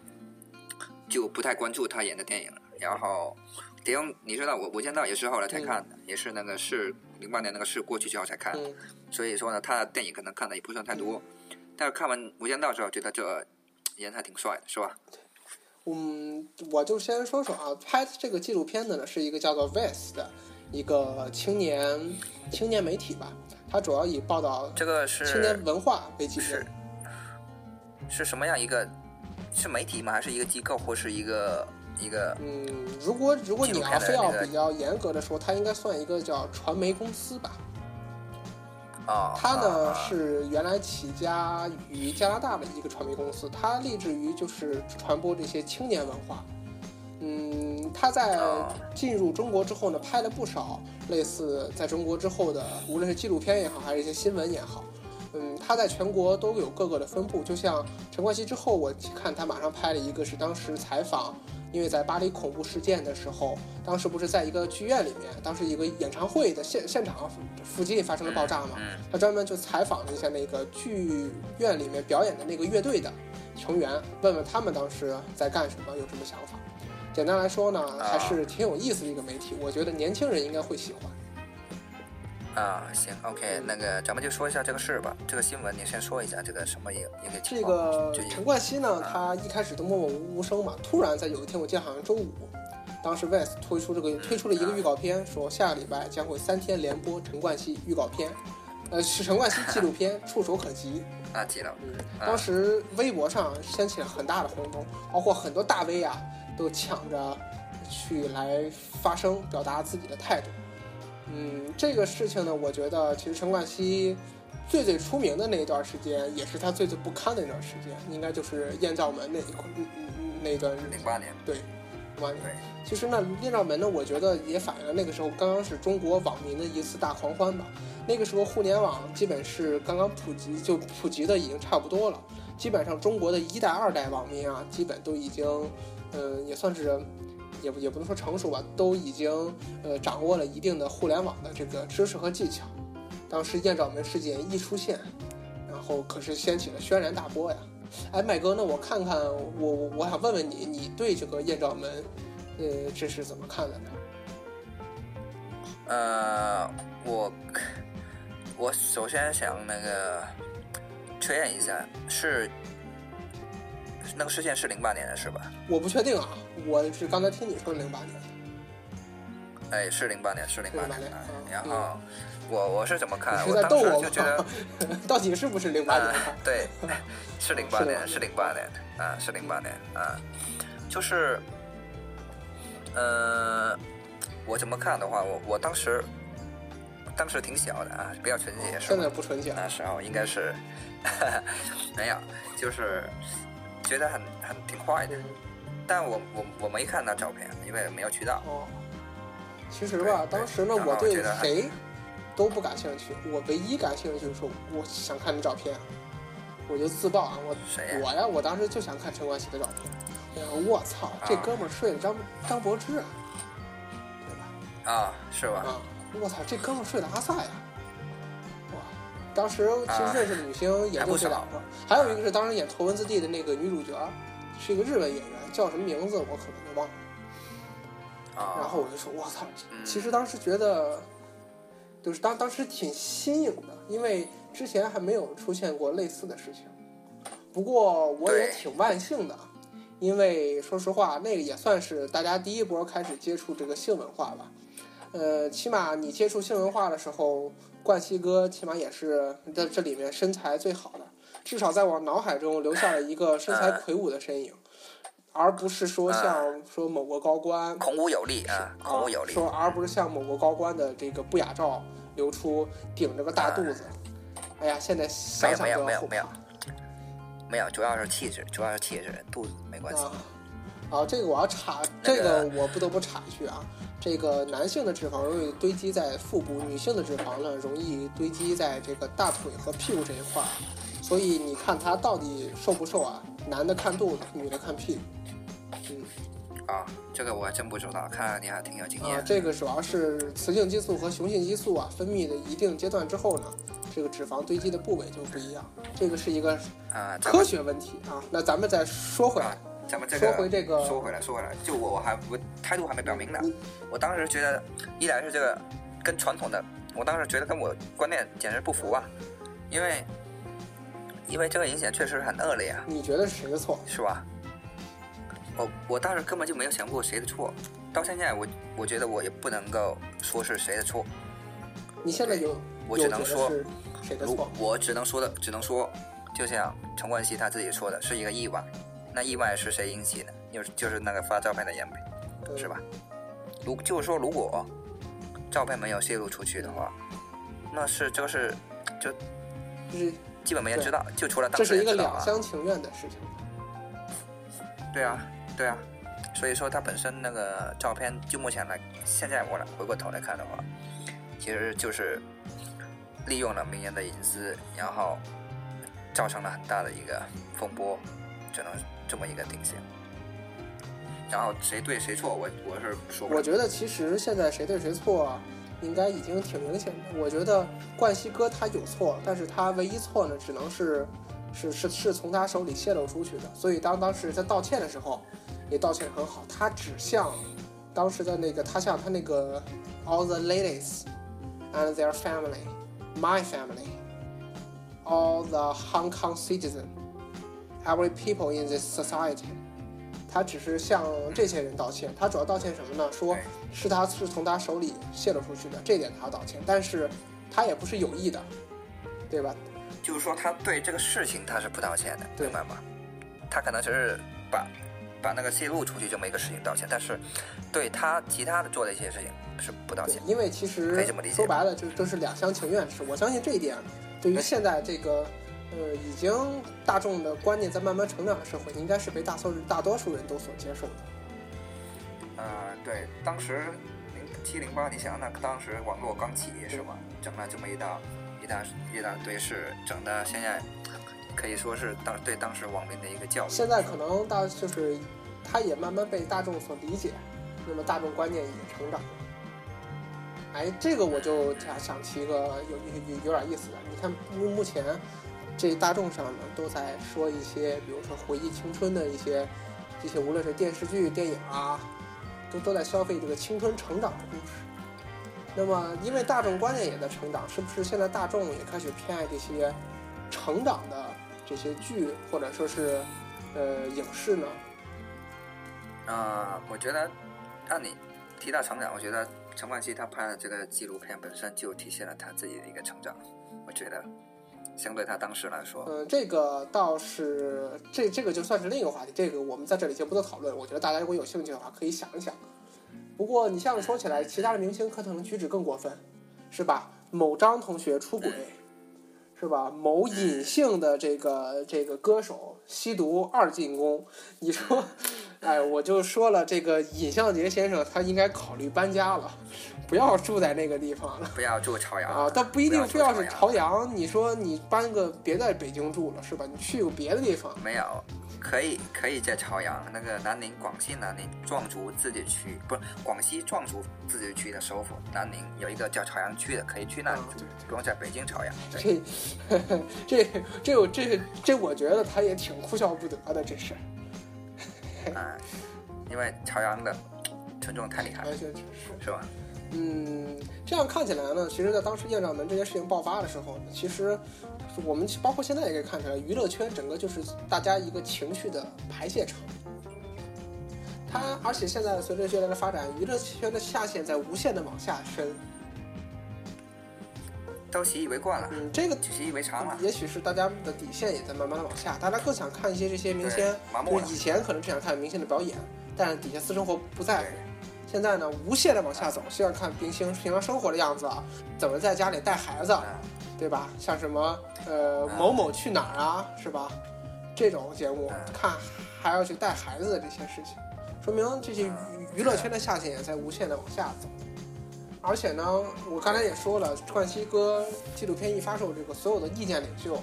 就不太关注他演的电影了。然后碟中，你知道我《无间道》也是后来才看的，也是那个是零八年那个是过去之后才看的。嗯，所以说呢，他的电影可能看的也不算太多，但是看完《无间道》之后，觉得这个人还挺帅的，是吧？嗯，我就先说说啊，拍这个纪录片的呢是一个叫做 Vest 的一个青年青年媒体吧，它主要以报道这个是青年文化为基是准。是什么样一个？是媒体吗？还是一个机构，或是一个一个？嗯，如果如果你要非要比较严格的说，它应该算一个叫传媒公司吧。啊、它呢啊是原来起家于加拿大的一个传媒公司，它立志于就是传播这些青年文化。嗯，他在哦进入中国之后呢，拍了不少类似在中国之后的，无论是纪录片也好，还是一些新闻也好。嗯，他在全国都有各个的分布。就像陈冠希之后，我看他马上拍了一个是当时采访，因为在巴黎恐怖事件的时候，当时不是在一个剧院里面，当时一个演唱会的现现场附近发生了爆炸嘛，嗯他专门就采访了一下那个剧院里面表演的那个乐队的成员，问问他们当时在干什么，有什么想法。简单来说呢，还是挺有意思的一个媒体，我觉得年轻人应该会喜欢。啊，行，OK，那个咱们就说一下这个事儿吧。这个新闻你先说一下，这个什么一个一个情这？个陈冠希呢，他一开始都默默无声嘛，突然在有一天，我记得好像周五，当时 Vice 推出这个推出了一个预告片，说下个礼拜将会三天连播陈冠希预告片，呃，是陈冠希纪录片，触手可及。啊，记了，嗯，啊当时微博上掀起了很大的轰动，包括很多大 V 啊都抢着去来发声，表达自己的态度。嗯，这个事情呢，我觉得其实陈冠希最最出名的那一段时间，也是他最最不堪的那段时间，应该就是艳照门那一块嗯嗯嗯那一段日子零。八年，对，完对，其实呢，艳照门呢，我觉得也反映了那个时候刚刚是中国网民的一次大狂欢吧。那个时候互联网基本是刚刚普及，就普及的已经差不多了。基本上中国的一代、二代网民啊，基本都已经，嗯、也算是，也不也不能说成熟吧，都已经呃掌握了一定的互联网的这个知识和技巧。当时艳照门事件一出现，然后可是掀起了轩然大波呀。哎，麦哥，那我看看，我我我想问问你，你对这个艳照门，呃，这是怎么看的呢？呃，我我首先想那个确认一下，是那个事件是零八年的是吧？我不确定啊，我是刚才听你说零八年，哎，是零八年，是零八年08年啊嗯。然后我我是怎么看？我当时就觉得吗？到底是不是零八年对，是零八是年，08是零八年啊，是零八年啊，就是，呃，我怎么看的话，我我当时当时挺小的啊，比较纯洁，是现在不纯洁了那时候应该是 没有，就是觉得很很挺快的，但我我我没看到照片，因为没有渠道。哦。其实吧，当时呢，我对谁都不感兴趣，我唯一感兴趣就是我想看你照片，我就自曝啊，我谁呀？我呀，我当时就想看陈冠希的照片。我说我操，这啊哥们儿睡了张张柏芝啊，对吧？啊，是吧？啊，我操，这哥们儿睡的阿萨呀！哇，当时其实啊认识的女星也就这两个，还有一个是当时演《头文字 D》的那个女主角，是一个日本演员，叫什么名字我可能就忘了。啊，然后我就说，我操，嗯其实当时觉得，就是当当时挺新颖的，因为之前还没有出现过类似的事情。不过我也挺万幸的，因为说实话，那个也算是大家第一波开始接触这个性文化吧。呃，起码你接触性文化的时候，冠希哥起码也是在这里面身材最好的，至少在我脑海中留下了一个身材魁梧的身影，而不是说像说某个高官孔武有力啊，孔武有力。说而不是像某个高官的这个不雅照流出，顶着个大肚子。哎呀，现在没想有没有想都要后没有没有没有，主要是气质，主要是气质，肚子没关系。啊。啊，这个我要插，这个个我不得不插一句啊。这个男性的脂肪容易堆积在腹部，女性的脂肪呢容易堆积在这个大腿和屁股这一块儿。所以你看他到底瘦不瘦啊？男的看肚子，女的看屁股。嗯啊，这个我还真不知道，看来你还挺有经啊，验。这个主要是雌性激素和雄性激素啊分泌的一定阶段之后呢，这个脂肪堆积的部位就不一样。这个是一个啊，科学问题啊。那咱们再说回来啊，咱们这说个回这个说回来，说回来，就我我还我态度还没表明呢嗯。我当时觉得，一来是这个跟传统的，我当时觉得跟我观念简直不符啊，因为因为这个影响确实很恶劣啊，你觉得是谁的错？是吧？我我当时根本就没有想过谁的错，到现在我我觉得我也不能够说是谁的错，你现在有我只能说谁的如错？我只能说的，只能说，就像陈冠希他自己说的，是一个意外。那意外是谁引起的？就是就是那个发照片的人呗，嗯是吧？如就是说，如果照片没有泄露出去的话，那是就是就就是基本没人知道，就除了当这是一个事人知道啊。两厢情愿的事情。对啊，对啊，所以说他本身那个照片，就目前来，现在我来回过头来看的话，其实就是利用了名人的隐私，然后造成了很大的一个风波，只能这么一个定性。然后谁对谁错，我我是说。我觉得其实现在谁对谁错，应该已经挺明显的。我觉得冠希哥他有错，但是他唯一错呢，只能是是是是从他手里泄露出去的。所以当当时在道歉的时候，也道歉很好。他指向当时的那个，他向他那个 all the ladies and their family, my family, all the Hong Kong citizen, every people in this society. 他只是向这些人道歉，他主要道歉什么呢？说是他是从他手里泄露出去的，这点他要道歉，但是他也不是有意的，对吧？就是说他对这个事情他是不道歉的，对明白吗？他可能只是把把那个泄露出去这么一个事情道歉，但是对他其他的做的一些事情是不道歉，。因为其可实以这么理解说白了，就都是两厢情愿的事。我相信这一点，对于现在这个呃已经大众的观念在慢慢成长的社会，应该是被大多大多数人都所接受的。呃，对，当时零七零八，你想那当时网络刚起是吧？整了这么一大一大一大堆事，整的现在可以说是当对当时网民的一个教育。现在可能大就是，它也慢慢被大众所理解，那么大众观念也成长了。哎，这个我就想想提一个有有有有点意思的，你看目目前这大众上呢都在说一些，比如说回忆青春的一些这些，无论是电视剧、电影啊，都都在消费这个青春成长的故事。那么，因为大众观念也在成长，是不是现在大众也开始偏爱这些成长的这些剧，或者说是呃影视呢？啊、我觉得按你提到成长，我觉得陈冠希他拍的这个纪录片本身就体现了他自己的一个成长。我觉得相对他当时来说，嗯，这个倒是这这个就算是另一个话题，这个我们在这里就不做讨论。我觉得大家如果有兴趣的话，可以想一想。不过你像说起来，其他的明星可能举止更过分，是吧？某张同学出轨，是吧？某隐性的这个这个歌手吸毒二进宫，你说哎，我就说了，这个尹相杰先生他应该考虑搬家了，不要住在那个地方了。不要住朝阳啊，但不一定非要是朝阳。你说你搬个别在北京住了是吧？你去个别的地方。没有。可以可以在朝阳那个南宁，广西南宁壮族自治区，不是广西壮族自治区的首府南宁有一个叫朝阳区的，可以去那里住，不用在北京朝阳。这 这这这这，我觉得他也挺哭笑不得的，这是。啊，因为朝阳的群众太厉害，是是吧？嗯，这样看起来呢，其实，在当时艳照门这件事情爆发的时候，其实。我们包括现在也可以看出来，娱乐圈整个就是大家一个情绪的排泄场。它而且现在随着越来的发展，娱乐圈的下限在无限的往下深，都习以为惯了。嗯，这个习以为常了。也许是大家的底线也在慢慢的往下，大家更想看一些这些明星，就以前可能只想看明星的表演，但是底下私生活不在乎。现在呢，无限的往下走，希望看明星平常生活的样子啊，怎么在家里带孩子。对吧？像什么呃某某去哪儿啊，是吧？这种节目看还要去带孩子的这些事情，说明这些娱娱乐圈的下限也在无限的往下走。而且呢，我刚才也说了，冠希哥纪录片一发售，这个所有的意见领袖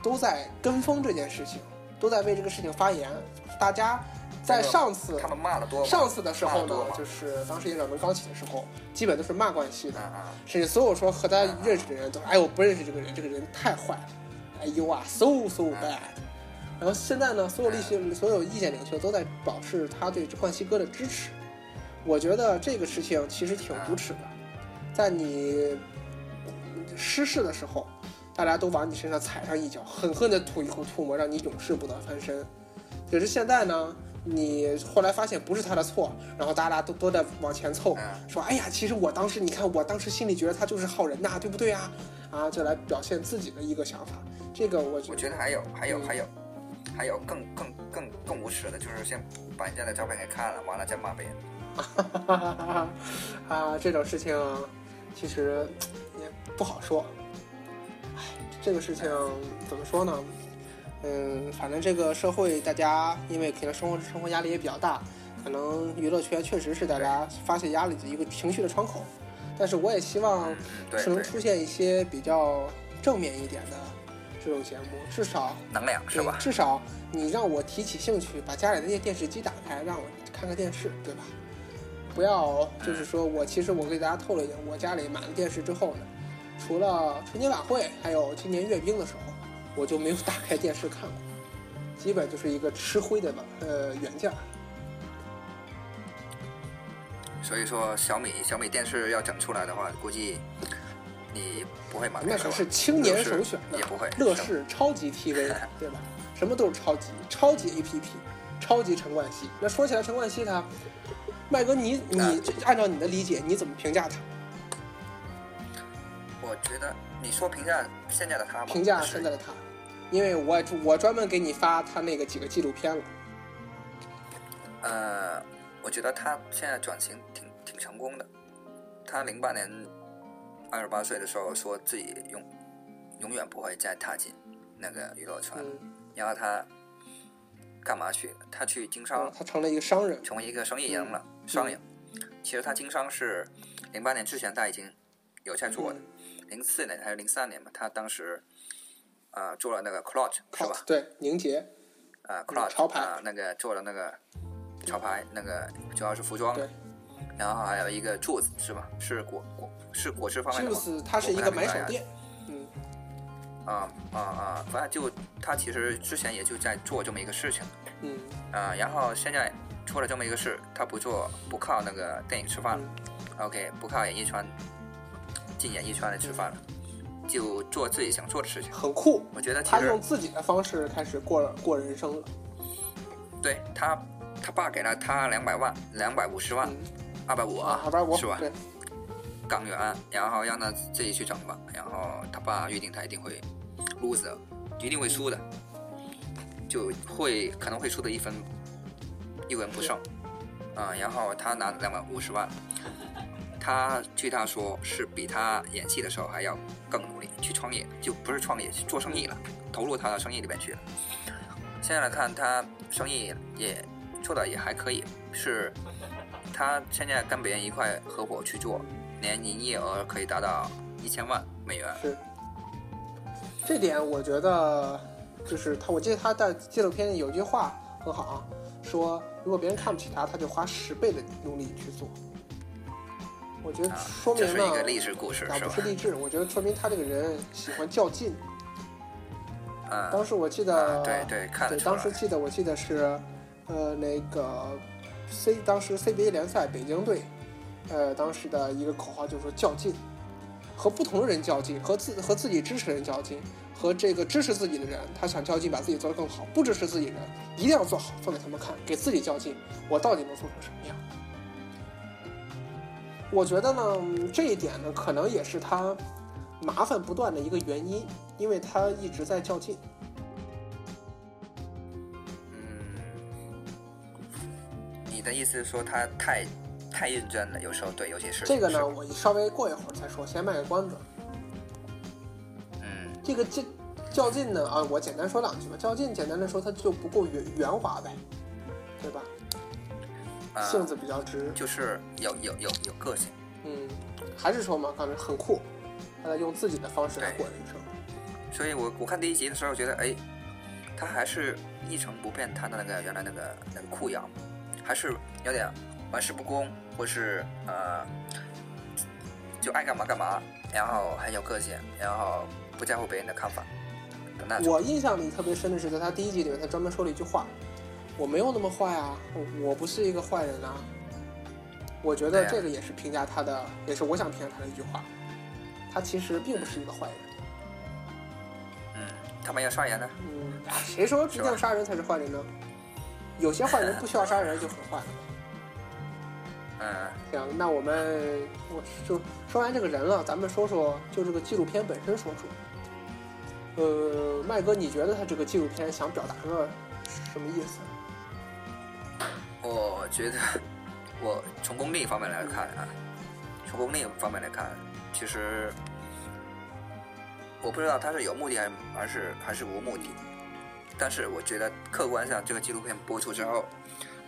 都在跟风这件事情，都在为这个事情发言。大家。在上次他们骂的多，上次的时候呢，就是当时演讲门刚起的时候，基本都是骂冠希的，甚至所有说和他认识的人都，哎，我不认识这个人，这个人太坏了，哎呦啊，so so bad。然后现在呢，所有立些所有意见领袖都在表示他对冠希哥的支持。我觉得这个事情其实挺无耻的，在你失势的时候，大家都往你身上踩上一脚，狠狠地吐一口唾沫，让你永世不得翻身。可是现在呢？你后来发现不是他的错，然后大家都都在往前凑，说：“哎呀，其实我当时，你看我当时心里觉得他就是好人呐，对不对啊？”啊，就来表现自己的一个想法。这个我我觉得还有还有还有还有更更更更无耻的，就是先把人家的照片给看了，完了再骂别人。啊，这种事情其实也不好说。哎，这个事情怎么说呢？嗯，反正这个社会，大家因为可能生活生活压力也比较大，可能娱乐圈确实是大家发泄压力的一个情绪的窗口。但是我也希望是能出现一些比较正面一点的这种节目，至少能量是吧？至少你让我提起兴趣，把家里的电电视机打开，让我看看电视，对吧？不要就是说我其实我给大家透露一点，我家里买了电视之后呢，除了春节晚会，还有今年阅兵的时候。我就没有打开电视看过，基本就是一个吃灰的吧，呃，原件。所以说小米小米电视要整出来的话，估计你不会买。那可是青年首选，也不会。乐视超级 TV，对吧？什么都是超级，超级 APP，超级陈冠希。那说起来，陈冠希他，麦哥，你你按照你的理解，你怎么评价他？我觉得你说评价现在的他吗，评价现在的他。因为我我专门给你发他那个几个纪录片了。呃，我觉得他现在转型挺挺成功的。他零八年二十八岁的时候说自己永永远不会再踏进那个娱乐圈，然后他干嘛去？他去经商，他成了一个商人，成为一个生意人了，商人。其实他经商是零八年之前他已经有在做的，零四年还是零三年吧，他当时。啊，做了那个 Clutch 是吧？对，凝结。啊，Clutch 潮牌啊，那个做了那个潮牌，那个主要是服装。对。然后还有一个 Juice 是吧？是果果是果汁方面的。Juice 它是一个买手店。嗯。啊啊啊！反正就他其实之前也就在做这么一个事情。嗯。啊，然后现在出了这么一个事，他不做不靠那个电影吃饭了。OK，不靠演艺圈进演艺圈来吃饭了。就做自己想做的事情，很酷。我觉得他用自己的方式开始过过人生了。对他，他爸给了他两百万，两百五十万，二百五啊，二百五是吧？港元，然后让他自己去整吧。然后他爸预定他一定会 lose，一定会输的，就会可能会输的一分一文不剩啊。然后他拿两百五十万。他据他说是比他演戏的时候还要更努力去创业，就不是创业，去做生意了，投入他的生意里面去了。现在来看，他生意也做的也还可以，是他现在跟别人一块合伙去做，年营业额可以达到一千万美元。是，这点我觉得就是他，我记得他在纪录片里有句话很好啊，说如果别人看不起他，他就花十倍的努力去做。我觉得说明这是呢，一个励志故事，啊？不是励志，我觉得说明他这个人喜欢较劲。嗯，当时我记得，啊对对，看对，当时记得我记得是，呃，那个 C 当时 CBA 联赛北京队，呃，当时的一个口号就是说较劲，和不同的人较劲，和自和自己支持的人较劲，和这个支持自己的人，他想较劲把自己做得更好；不支持自己的人，一定要做好，做给他们看，给自己较劲，我到底能做成什么样？我觉得呢，这一点呢，可能也是他麻烦不断的一个原因，因为他一直在较劲。嗯，你的意思是说他太太认真了，有时候对有些事情这个呢，我稍微过一会儿再说，先卖个关子。嗯这个较较劲呢，啊，我简单说两句吧。较劲，简单的说，它就不够圆圆滑呗，对吧？啊，性子比较直，就是有有有有个性。嗯，还是说嘛，刚才很酷，他在用自己的方式来过人生。所以我我看第一集的时候觉得，哎，他还是一成不变他的那个原来那个那个酷样，还是有点玩世不恭，或是呃，就爱干嘛干嘛，然后很有个性，然后不在乎别人的看法。我印象里特别深的是，在他第一集里面，他专门说了一句话：“我没有那么坏啊，我我不是一个坏人啊。”我觉得这个也是评价他的，也是我想评价他的一句话。他其实并不是一个坏人。嗯，他没有杀人呢。嗯，谁说一定要杀人才是坏人呢？有些坏人不需要杀人就很坏了。嗯行，那我们我就说完这个人了，咱们说说就这个纪录片本身说说。呃，麦哥，你觉得他这个纪录片想表达个什么意思？我觉得，我从功利方面来看啊，从功利方面来看，其实我不知道他是有目的还是还是还是无目的，但是我觉得客观上这个纪录片播出之后，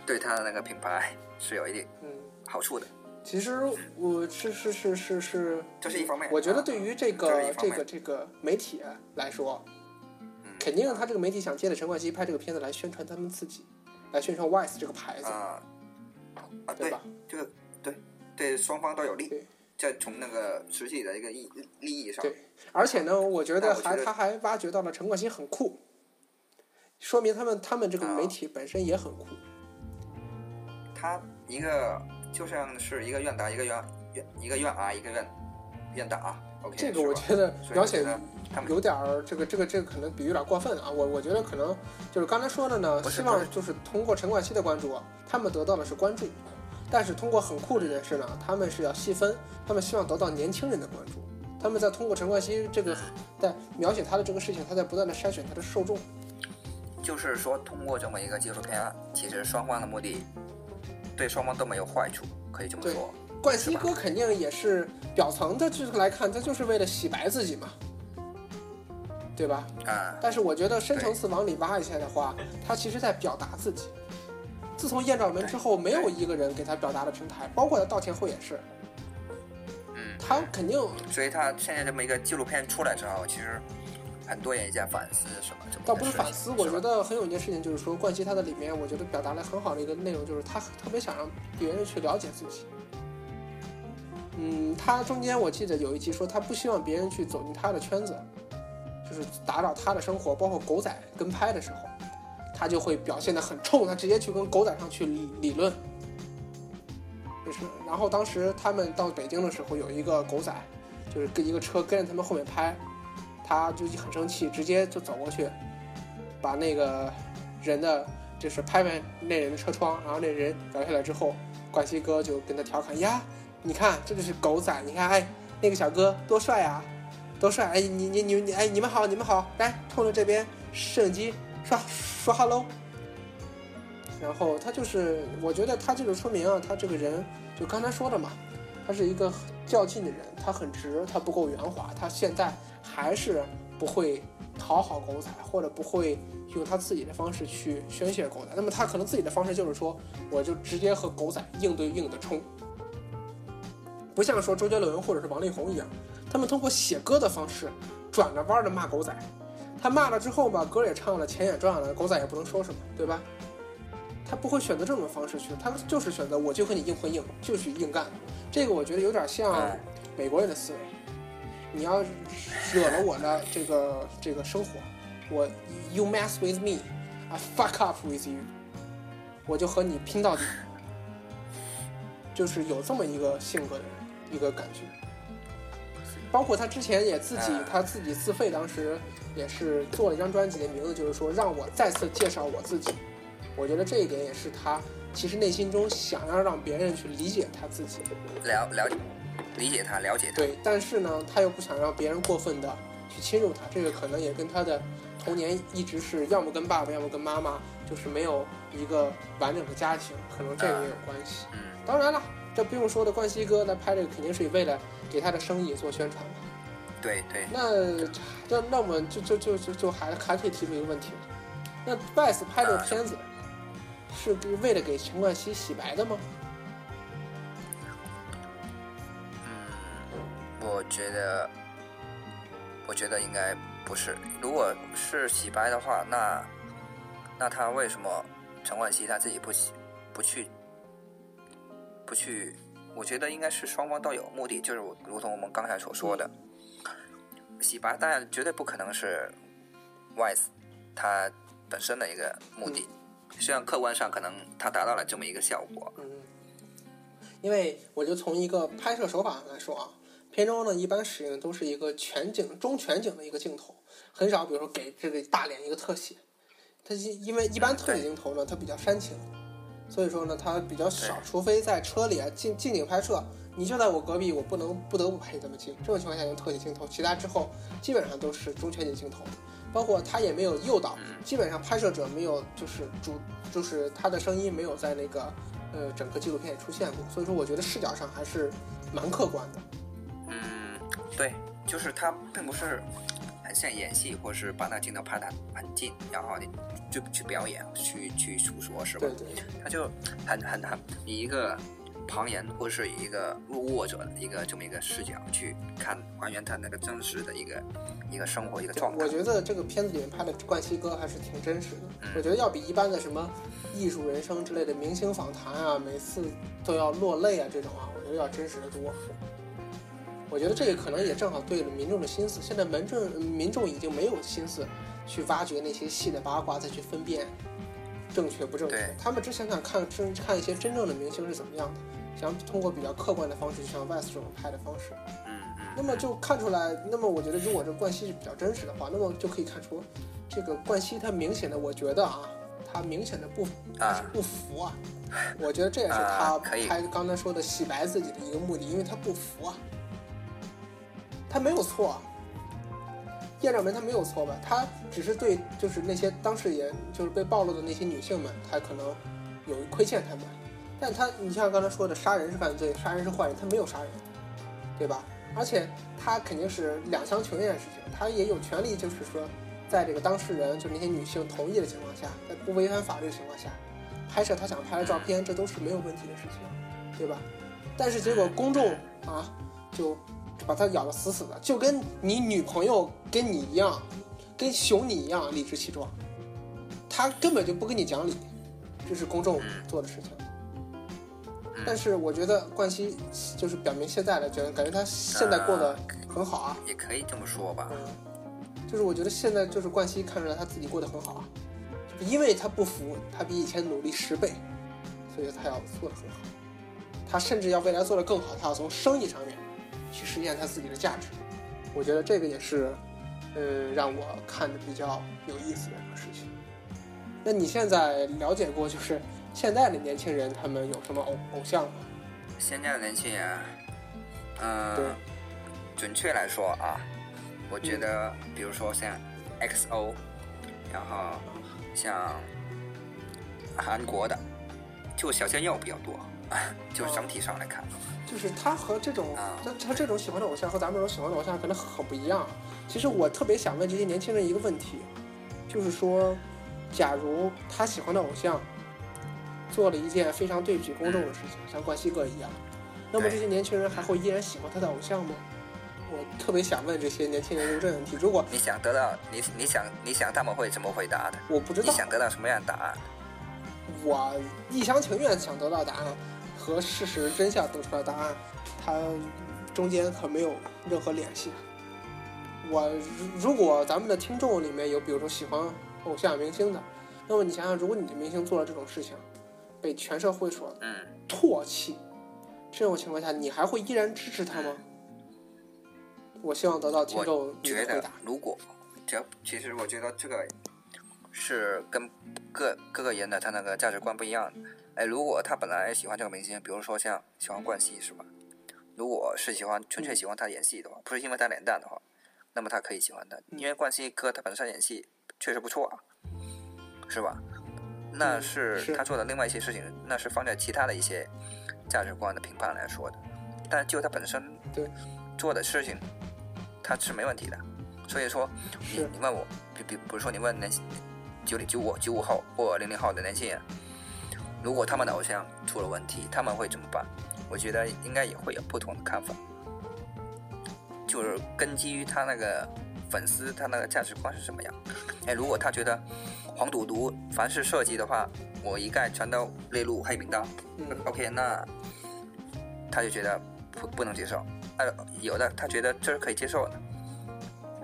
对他的那个品牌是有一定嗯，好处的，其实我是是是是是，这是一方面。我觉得啊对于这个这个这个媒体来说，嗯肯定他这个媒体想借着陈冠希拍这个片子来宣传他们自己，来宣传 Wise 这个牌子，啊啊对？这个对对双方都有利对，在从那个实际的一个利利益上，对而且呢，我觉得还他还挖掘到了陈冠希很酷，说明他们他们这个啊媒体本身也很酷。他一个就像是一个愿打一个愿愿一个愿挨一个愿愿打，OK，这个我觉得描写有点儿这个这个这个可能比喻有点过分啊。我我觉得可能就是刚才说的呢，希望就是通过陈冠希的关注，他们得到的是关注，但是通过很酷这件事呢，他们是要细分，他们希望得到年轻人的关注。他们在通过陈冠希这个在描写他的这个事情，他在不断的筛选他的受众。就是说通过这么一个纪录片，其实双方的目的对双方都没有坏处，可以这么说。冠希哥肯定也是表层的这个来看，他就是为了洗白自己嘛，对吧？啊、但是我觉得深层次往里挖一下的话，他其实在表达自己。自从艳照门之后，没有一个人给他表达的平台，包括他道歉后也是，嗯，他肯定，所以他现在这么一个纪录片出来之后，其实很多人也在反思什么倒不是反思，我觉得很有一件事情就是说，冠希他的里面，我觉得表达了很好的一个内容，就是他特别想让别人去了解自己。嗯，他中间我记得有一集说，他不希望别人去走进他的圈子，就是打扰他的生活，包括狗仔跟拍的时候，他就会表现得很冲，他直接去跟狗仔上去理理论。就是，然后当时他们到北京的时候，有一个狗仔，就是跟一个车跟着他们后面拍，他就很生气，直接就走过去，把那个人的就是拍拍那人的车窗，然后那人摇下来之后，冠希哥就跟他调侃呀，你看这就是狗仔，你看哎那个小哥多帅啊，多帅！哎你你你你哎你们好你们好，来冲着这边摄影机刷说 hello。然后他就是，我觉得他这个说明啊，他这个人就刚才说的嘛，他是一个较劲的人，他很直，他不够圆滑，他现在还是不会讨好狗仔，或者不会用他自己的方式去宣泄狗仔。那么他可能自己的方式就是说，我就直接和狗仔硬对硬的冲，不像说周杰伦或者是王力宏一样，他们通过写歌的方式转着弯的骂狗仔。他骂了之后吧，歌也唱了，钱也赚了，狗仔也不能说什么，对吧？他不会选择这种方式去，他就是选择我就和你硬混硬，就去硬干。这个我觉得有点像美国人的思维。你要惹了我的这个这个生活，我 you mess with me，I fuck up with you，我就和你拼到底。就是有这么一个性格的人，一个感觉。包括他之前也自己他自己自费，当时也是做了一张专辑的名字，就是说让我再次介绍我自己。我觉得这一点也是他其实内心中想要让别人去理解他自己，了了解。理解他，了解他。对，但是呢，他又不想让别人过分的去侵入他，这个可能也跟他的童年一直是要么跟爸爸，要么跟妈妈，就是没有一个完整的家庭，可能这个也有关系。嗯，当然了，这不用说的，冠希哥他拍这个肯定是为了给他的生意做宣传嘛。对对。那那那我们就就就就就还还可以提出一个问题了，那 VICE 拍这个片子是为了给陈冠希洗白的吗？嗯我觉得，我觉得应该不是。如果是洗白的话，那那他为什么陈冠希他自己不洗不去不去？我觉得应该是双方都有目的，就是如同我们刚才所说的，洗白当然绝对不可能是 Wise 他本身的一个目的。虽然客观上可能他达到了这么一个效果。嗯，因为我就从一个拍摄手法来说啊。片中呢，一般使用都是一个全景、中全景的一个镜头，很少，比如说给这个大脸一个特写。它因因为一般特写镜头呢，它比较煽情，所以说呢，它比较少。除非在车里啊，近近景拍摄，你就在我隔壁，我不能不得不拍这么近。这种情况下用特写镜头，其他之后基本上都是中全景镜头，包括它也没有诱导，基本上拍摄者没有就是主就是他的声音没有在那个呃整个纪录片里出现过，所以说我觉得视角上还是蛮客观的。嗯对，就是它并不是很像演戏，或是把那镜头拍得很近，然后你就去表演、去去诉说，是吧？对对。他就很很很以一个旁人或是以一个入卧者的一个这么一个视角去看，还原他那个真实的一个一个生活一个状态。我觉得这个片子里面拍的冠希哥还是挺真实的，我觉得要比一般的什么艺术人生之类的明星访谈啊，每次都要落泪啊这种啊，我觉得要真实的多。我觉得这个可能也正好对了民众的心思。现在民众民众已经没有心思去挖掘那些细的八卦，再去分辨正确不正确。他们只想想看真看一些真正的明星是怎么样的，想通过比较客观的方式，就像 VICE 这种拍的方式。嗯嗯。那么就看出来，那么我觉得如果这冠希是比较真实的话，那么就可以看出这个冠希他明显的，我觉得啊，他明显的不是不服啊。我觉得这也是他拍刚才说的洗白自己的一个目的，因为他不服啊。他没有错，叶兆门他没有错吧？他只是对就是那些当时也就是被暴露的那些女性们，他可能有亏欠他们。但他你像刚才说的，杀人是犯罪，杀人是坏人，他没有杀人，对吧？而且他肯定是两厢情愿的事情，他也有权利，就是说，在这个当事人就是那些女性同意的情况下，在不违反法律的情况下，拍摄他想拍的照片，这都是没有问题的事情，对吧？但是结果公众啊，就。把他咬得死死的，就跟你女朋友跟你一样，跟熊你一样理直气壮，他根本就不跟你讲理，这是公众做的事情。但是我觉得冠希就是表明现在的觉得，感觉他现在过得很好啊，也可以这么说吧。就是我觉得现在就是冠希看出来他自己过得很好啊，就是因为他不服，他比以前努力十倍，所以他要做得很好，他甚至要未来做得更好，他要从生意上面。去实现他自己的价值，我觉得这个也是，呃，让我看的比较有意思的一个事情。那你现在了解过，就是现在的年轻人他们有什么偶偶像吗？现在的年轻人，嗯，准确来说啊，我觉得，比如说像 XO，然后像韩国的，就小鲜肉比较多。就是整体上来看，就是他和这种啊他他这种喜欢的偶像和咱们这种喜欢的偶像可能很不一样。其实我特别想问这些年轻人一个问题，就是说，假如他喜欢的偶像做了一件非常对不起公众的事情，像冠希哥一样，那么这些年轻人还会依然喜欢他的偶像吗？我特别想问这些年轻人一个这个问题。如果你想得到你你想你想他们会怎么回答的？我不知道，你想得到什么样的答案？我一厢情愿想得到答案和事实真相得出来的答案，它中间可没有任何联系。我如如果咱们的听众里面有，比如说喜欢偶像明星的，那么你想想，如果你的明星做了这种事情，被全社会所嗯，唾弃，这种情况下，你还会依然支持他吗？我希望得到听众我觉得你的回答。如果只要其实我觉得这个是跟各各个人的他那个价值观不一样的。哎，如果他本来喜欢这个明星，比如说像喜欢冠希是吧？如果是喜欢纯粹喜欢他演戏的话，不是因为他脸蛋的话，那么他可以喜欢他，因为冠希哥他本身演戏确实不错啊，是吧？那嗯是是他做的另外一些事情，那是放在其他的一些价值观的评判来说的。但就他本身对做的事情，他是没问题的。所以说，你你问我，比比比如说你问年九零九五九五后或零零后的年轻人，如果他们的偶像出了问题，他们会怎么办？我觉得应该也会有不同的看法，就是根基于他那个粉丝他那个价值观是什么样。哎，如果他觉得黄赌毒凡是涉及的话，我一概全都列入黑名单。嗯 OK，那他就觉得不不能接受。呃，有的他觉得这是可以接受的，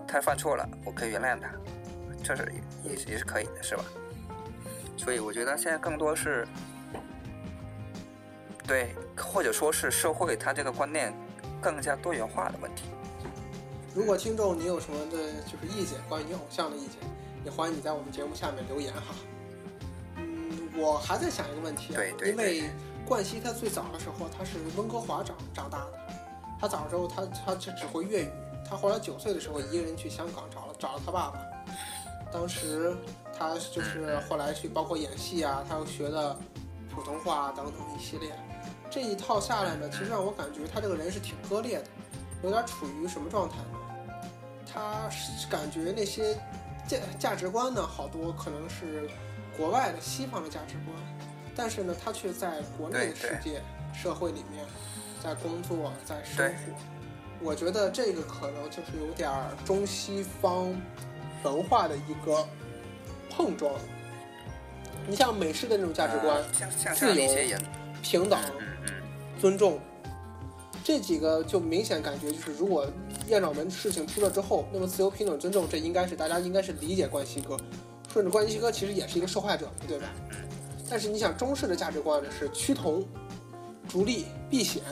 他犯错了，我可以原谅他，这是也也是可以的，是吧？所以我觉得现在更多是，对，或者说是社会它这个观念更加多元化的问题。如果听众你有什么的就是意见，关于你偶像的意见，也欢迎你在我们节目下面留言哈。嗯，我还在想一个问题啊，对对因为冠希他最早的时候他是温哥华长长大的，他早时候他他只只会粤语，他后来九岁的时候一个人去香港找了找了他爸爸，当时他就是后来去包括演戏啊，他又学的普通话等等一系列，这一套下来呢，其实让我感觉他这个人是挺割裂的，有点处于什么状态呢？他是感觉那些价价值观呢，好多可能是国外的西方的价值观，但是呢，他却在国内的世界社会里面，在工作，在生活。我觉得这个可能就是有点儿中西方文化的一个碰撞。你像美式的那种价值观，自由平等、尊重，这几个就明显感觉就是，如果艳照门事情出了之后，那么自由、平等、尊重，这应该是大家应该是理解冠希哥，顺着冠希哥其实也是一个受害者，对吧？但是你想中式的价值观呢是趋同、逐利、避险，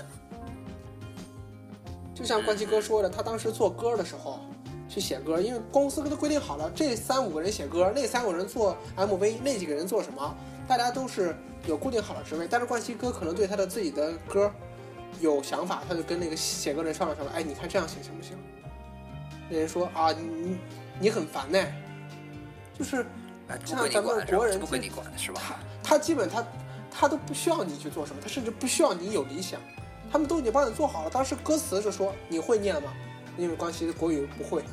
就像冠希哥说的，他当时做歌的时候去写歌，因为公司都规定好了，这三五个人写歌，那三五个人做 MV，那几个人做什么，大家都是有固定好的职位。但是冠希哥可能对他的自己的歌有想法，他就跟那个写歌人商量商量，哎，你看这样写行不行？那人说啊，你你很烦呢，就是像咱们国人这不归你管，是吧？他基本他他都不需要你去做什么，他甚至不需要你有理想，他们都已经帮你做好了。当时歌词是说你会念吗？因为关系国语不会，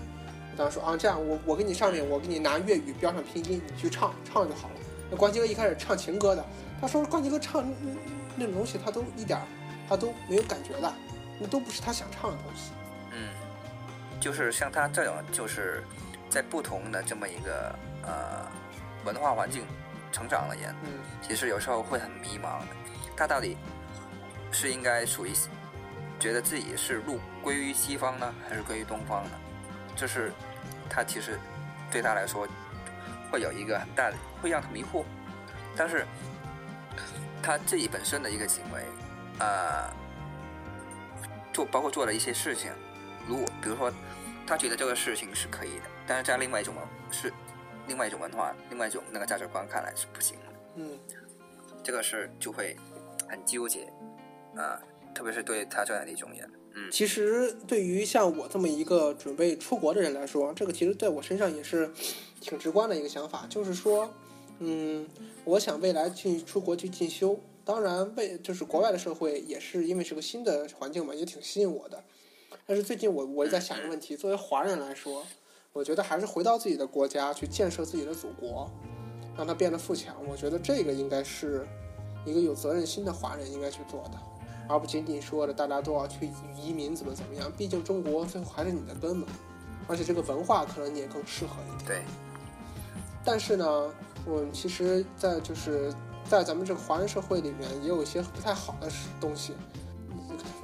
当时说啊这样我我给你上面我给你拿粤语标上拼音，你去唱唱就好了。那关基哥一开始唱情歌的，他说关基哥唱嗯那种东西他都一点他都没有感觉的，那都不是他想唱的东西。嗯，就是像他这种，就是在不同的这么一个呃文化环境成长的人，嗯其实有时候会很迷茫的。他到底是应该属于觉得自己是路归于西方呢，还是归于东方呢？这是他其实对他来说会有一个很大的，会让他迷惑。但是他自己本身的一个行为，呃，做包括做了一些事情，如果比如说他觉得这个事情是可以的，但是在另外一种文是另外一种文化、另外一种那个价值观看来是不行的。嗯这个事就会很纠结啊，特别是对他这样的一种人，嗯其实对于像我这么一个准备出国的人来说，这个其实在我身上也是挺直观的一个想法，就是说，嗯，我想未来去出国去进修，当然为就是国外的社会也是因为是个新的环境嘛，也挺吸引我的。但是最近我我也在想一个问题，作为华人来说，我觉得还是回到自己的国家去建设自己的祖国，让它变得富强。我觉得这个应该是一个有责任心的华人应该去做的，而不仅仅说的大家都要去移民怎么怎么样。毕竟中国最后还是你的根嘛，而且这个文化可能你也更适合一点。对，但是呢，我其实，在就是在咱们这个华人社会里面，也有一些不太好的东西。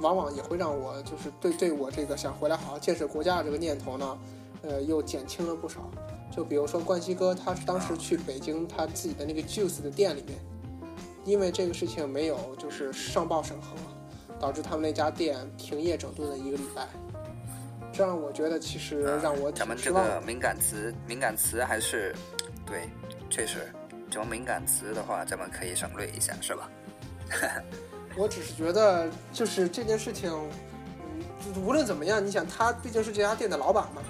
往往也会让我就是对对我这个想回来好好建设国家的这个念头呢，呃，又减轻了不少。就比如说冠希哥，他是当时去北京他自己的那个 Juice 的店里面，因为这个事情没有就是上报审核，导致他们那家店停业整顿了一个礼拜。这让我觉得其实让我咱们这个敏感词敏感词还是对，确实，这种敏感词的话，咱们可以省略一下，是吧？我只是觉得，就是这件事情，嗯，无论怎么样，你想，他毕竟是这家店的老板嘛，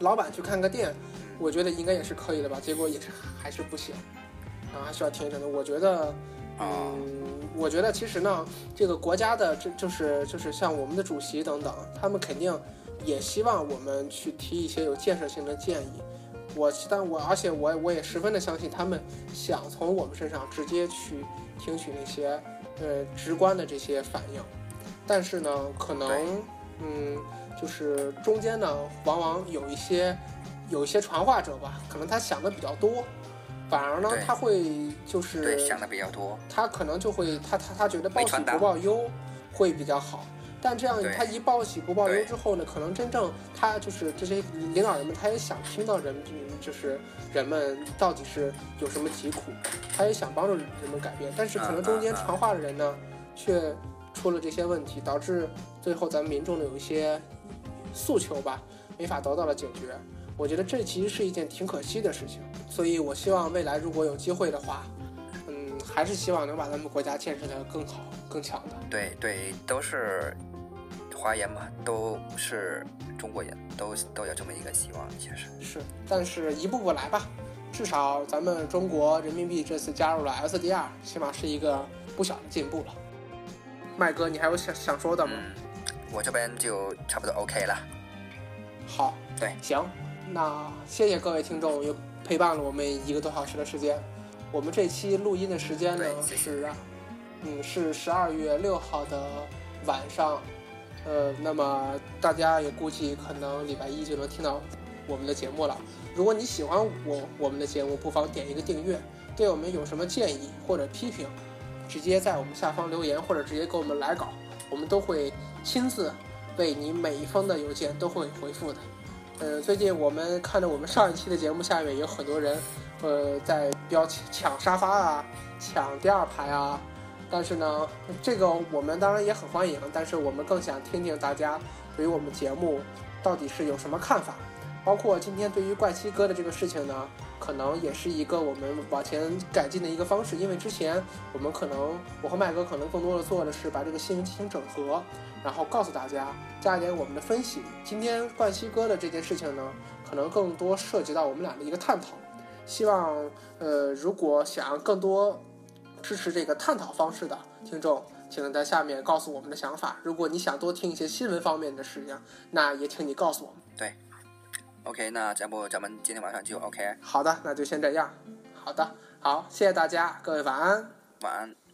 老板去看个店，我觉得应该也是可以的吧。结果也是还是不行，然后还需要停一整我觉得，嗯，我觉得其实呢，这个国家的这就是就是像我们的主席等等，他们肯定也希望我们去提一些有建设性的建议。我但我而且我我也十分的相信他们想从我们身上直接去听取那些。呃，直观的这些反应，但是呢，可能，嗯，就是中间呢，往往有一些，有一些传话者吧，可能他想的比较多，反而呢，他会就是想的比较多，他可能就会他他他觉得报喜不报忧会比较好。但这样，他一报喜不报忧之后呢，可能真正他就是这些领导人们，他也想听到人，就是人们到底是有什么疾苦，他也想帮助人们改变。但是可能中间传话的人呢，却出了这些问题，导致最后咱们民众的有一些诉求吧，没法得到了解决。我觉得这其实是一件挺可惜的事情。所以我希望未来如果有机会的话，嗯，还是希望能把咱们国家建设的更好、更强的。对对，都是。华研嘛，都是中国人，都都有这么一个希望，其实是，但是一步步来吧，至少咱们中国人民币这次加入了 SDR，起码是一个不小的进步了。麦哥，你还有想想说的吗？我这边就差不多 OK 了。好，对，行，那谢谢各位听众又陪伴了我们一个多小时的时间。我们这期录音的时间呢是，嗯，是十二月六号的晚上。呃，那么大家也估计可能礼拜一就能听到我们的节目了。如果你喜欢我我们的节目，不妨点一个订阅。对我们有什么建议或者批评，直接在我们下方留言，或者直接给我们来稿，我们都会亲自为你每一封的邮件都会回复的。呃，最近我们看着我们上一期的节目下面有很多人，呃，在标抢沙发啊，抢第二排啊。但是呢，这个我们当然也很欢迎，但是我们更想听听大家对于我们节目到底是有什么看法，包括今天对于怪七哥的这个事情呢，可能也是一个我们往前改进的一个方式，因为之前我们可能我和麦哥可能更多的做的是把这个新闻进行整合，然后告诉大家加一点我们的分析。今天冠希哥的这件事情呢，可能更多涉及到我们俩的一个探讨，希望呃如果想更多。支持这个探讨方式的听众，请在下面告诉我们的想法。如果你想多听一些新闻方面的事情，那也请你告诉我们。对，OK，那这不咱们今天晚上就 OK。好的，那就先这样。好的，好，谢谢大家，各位晚安。晚安。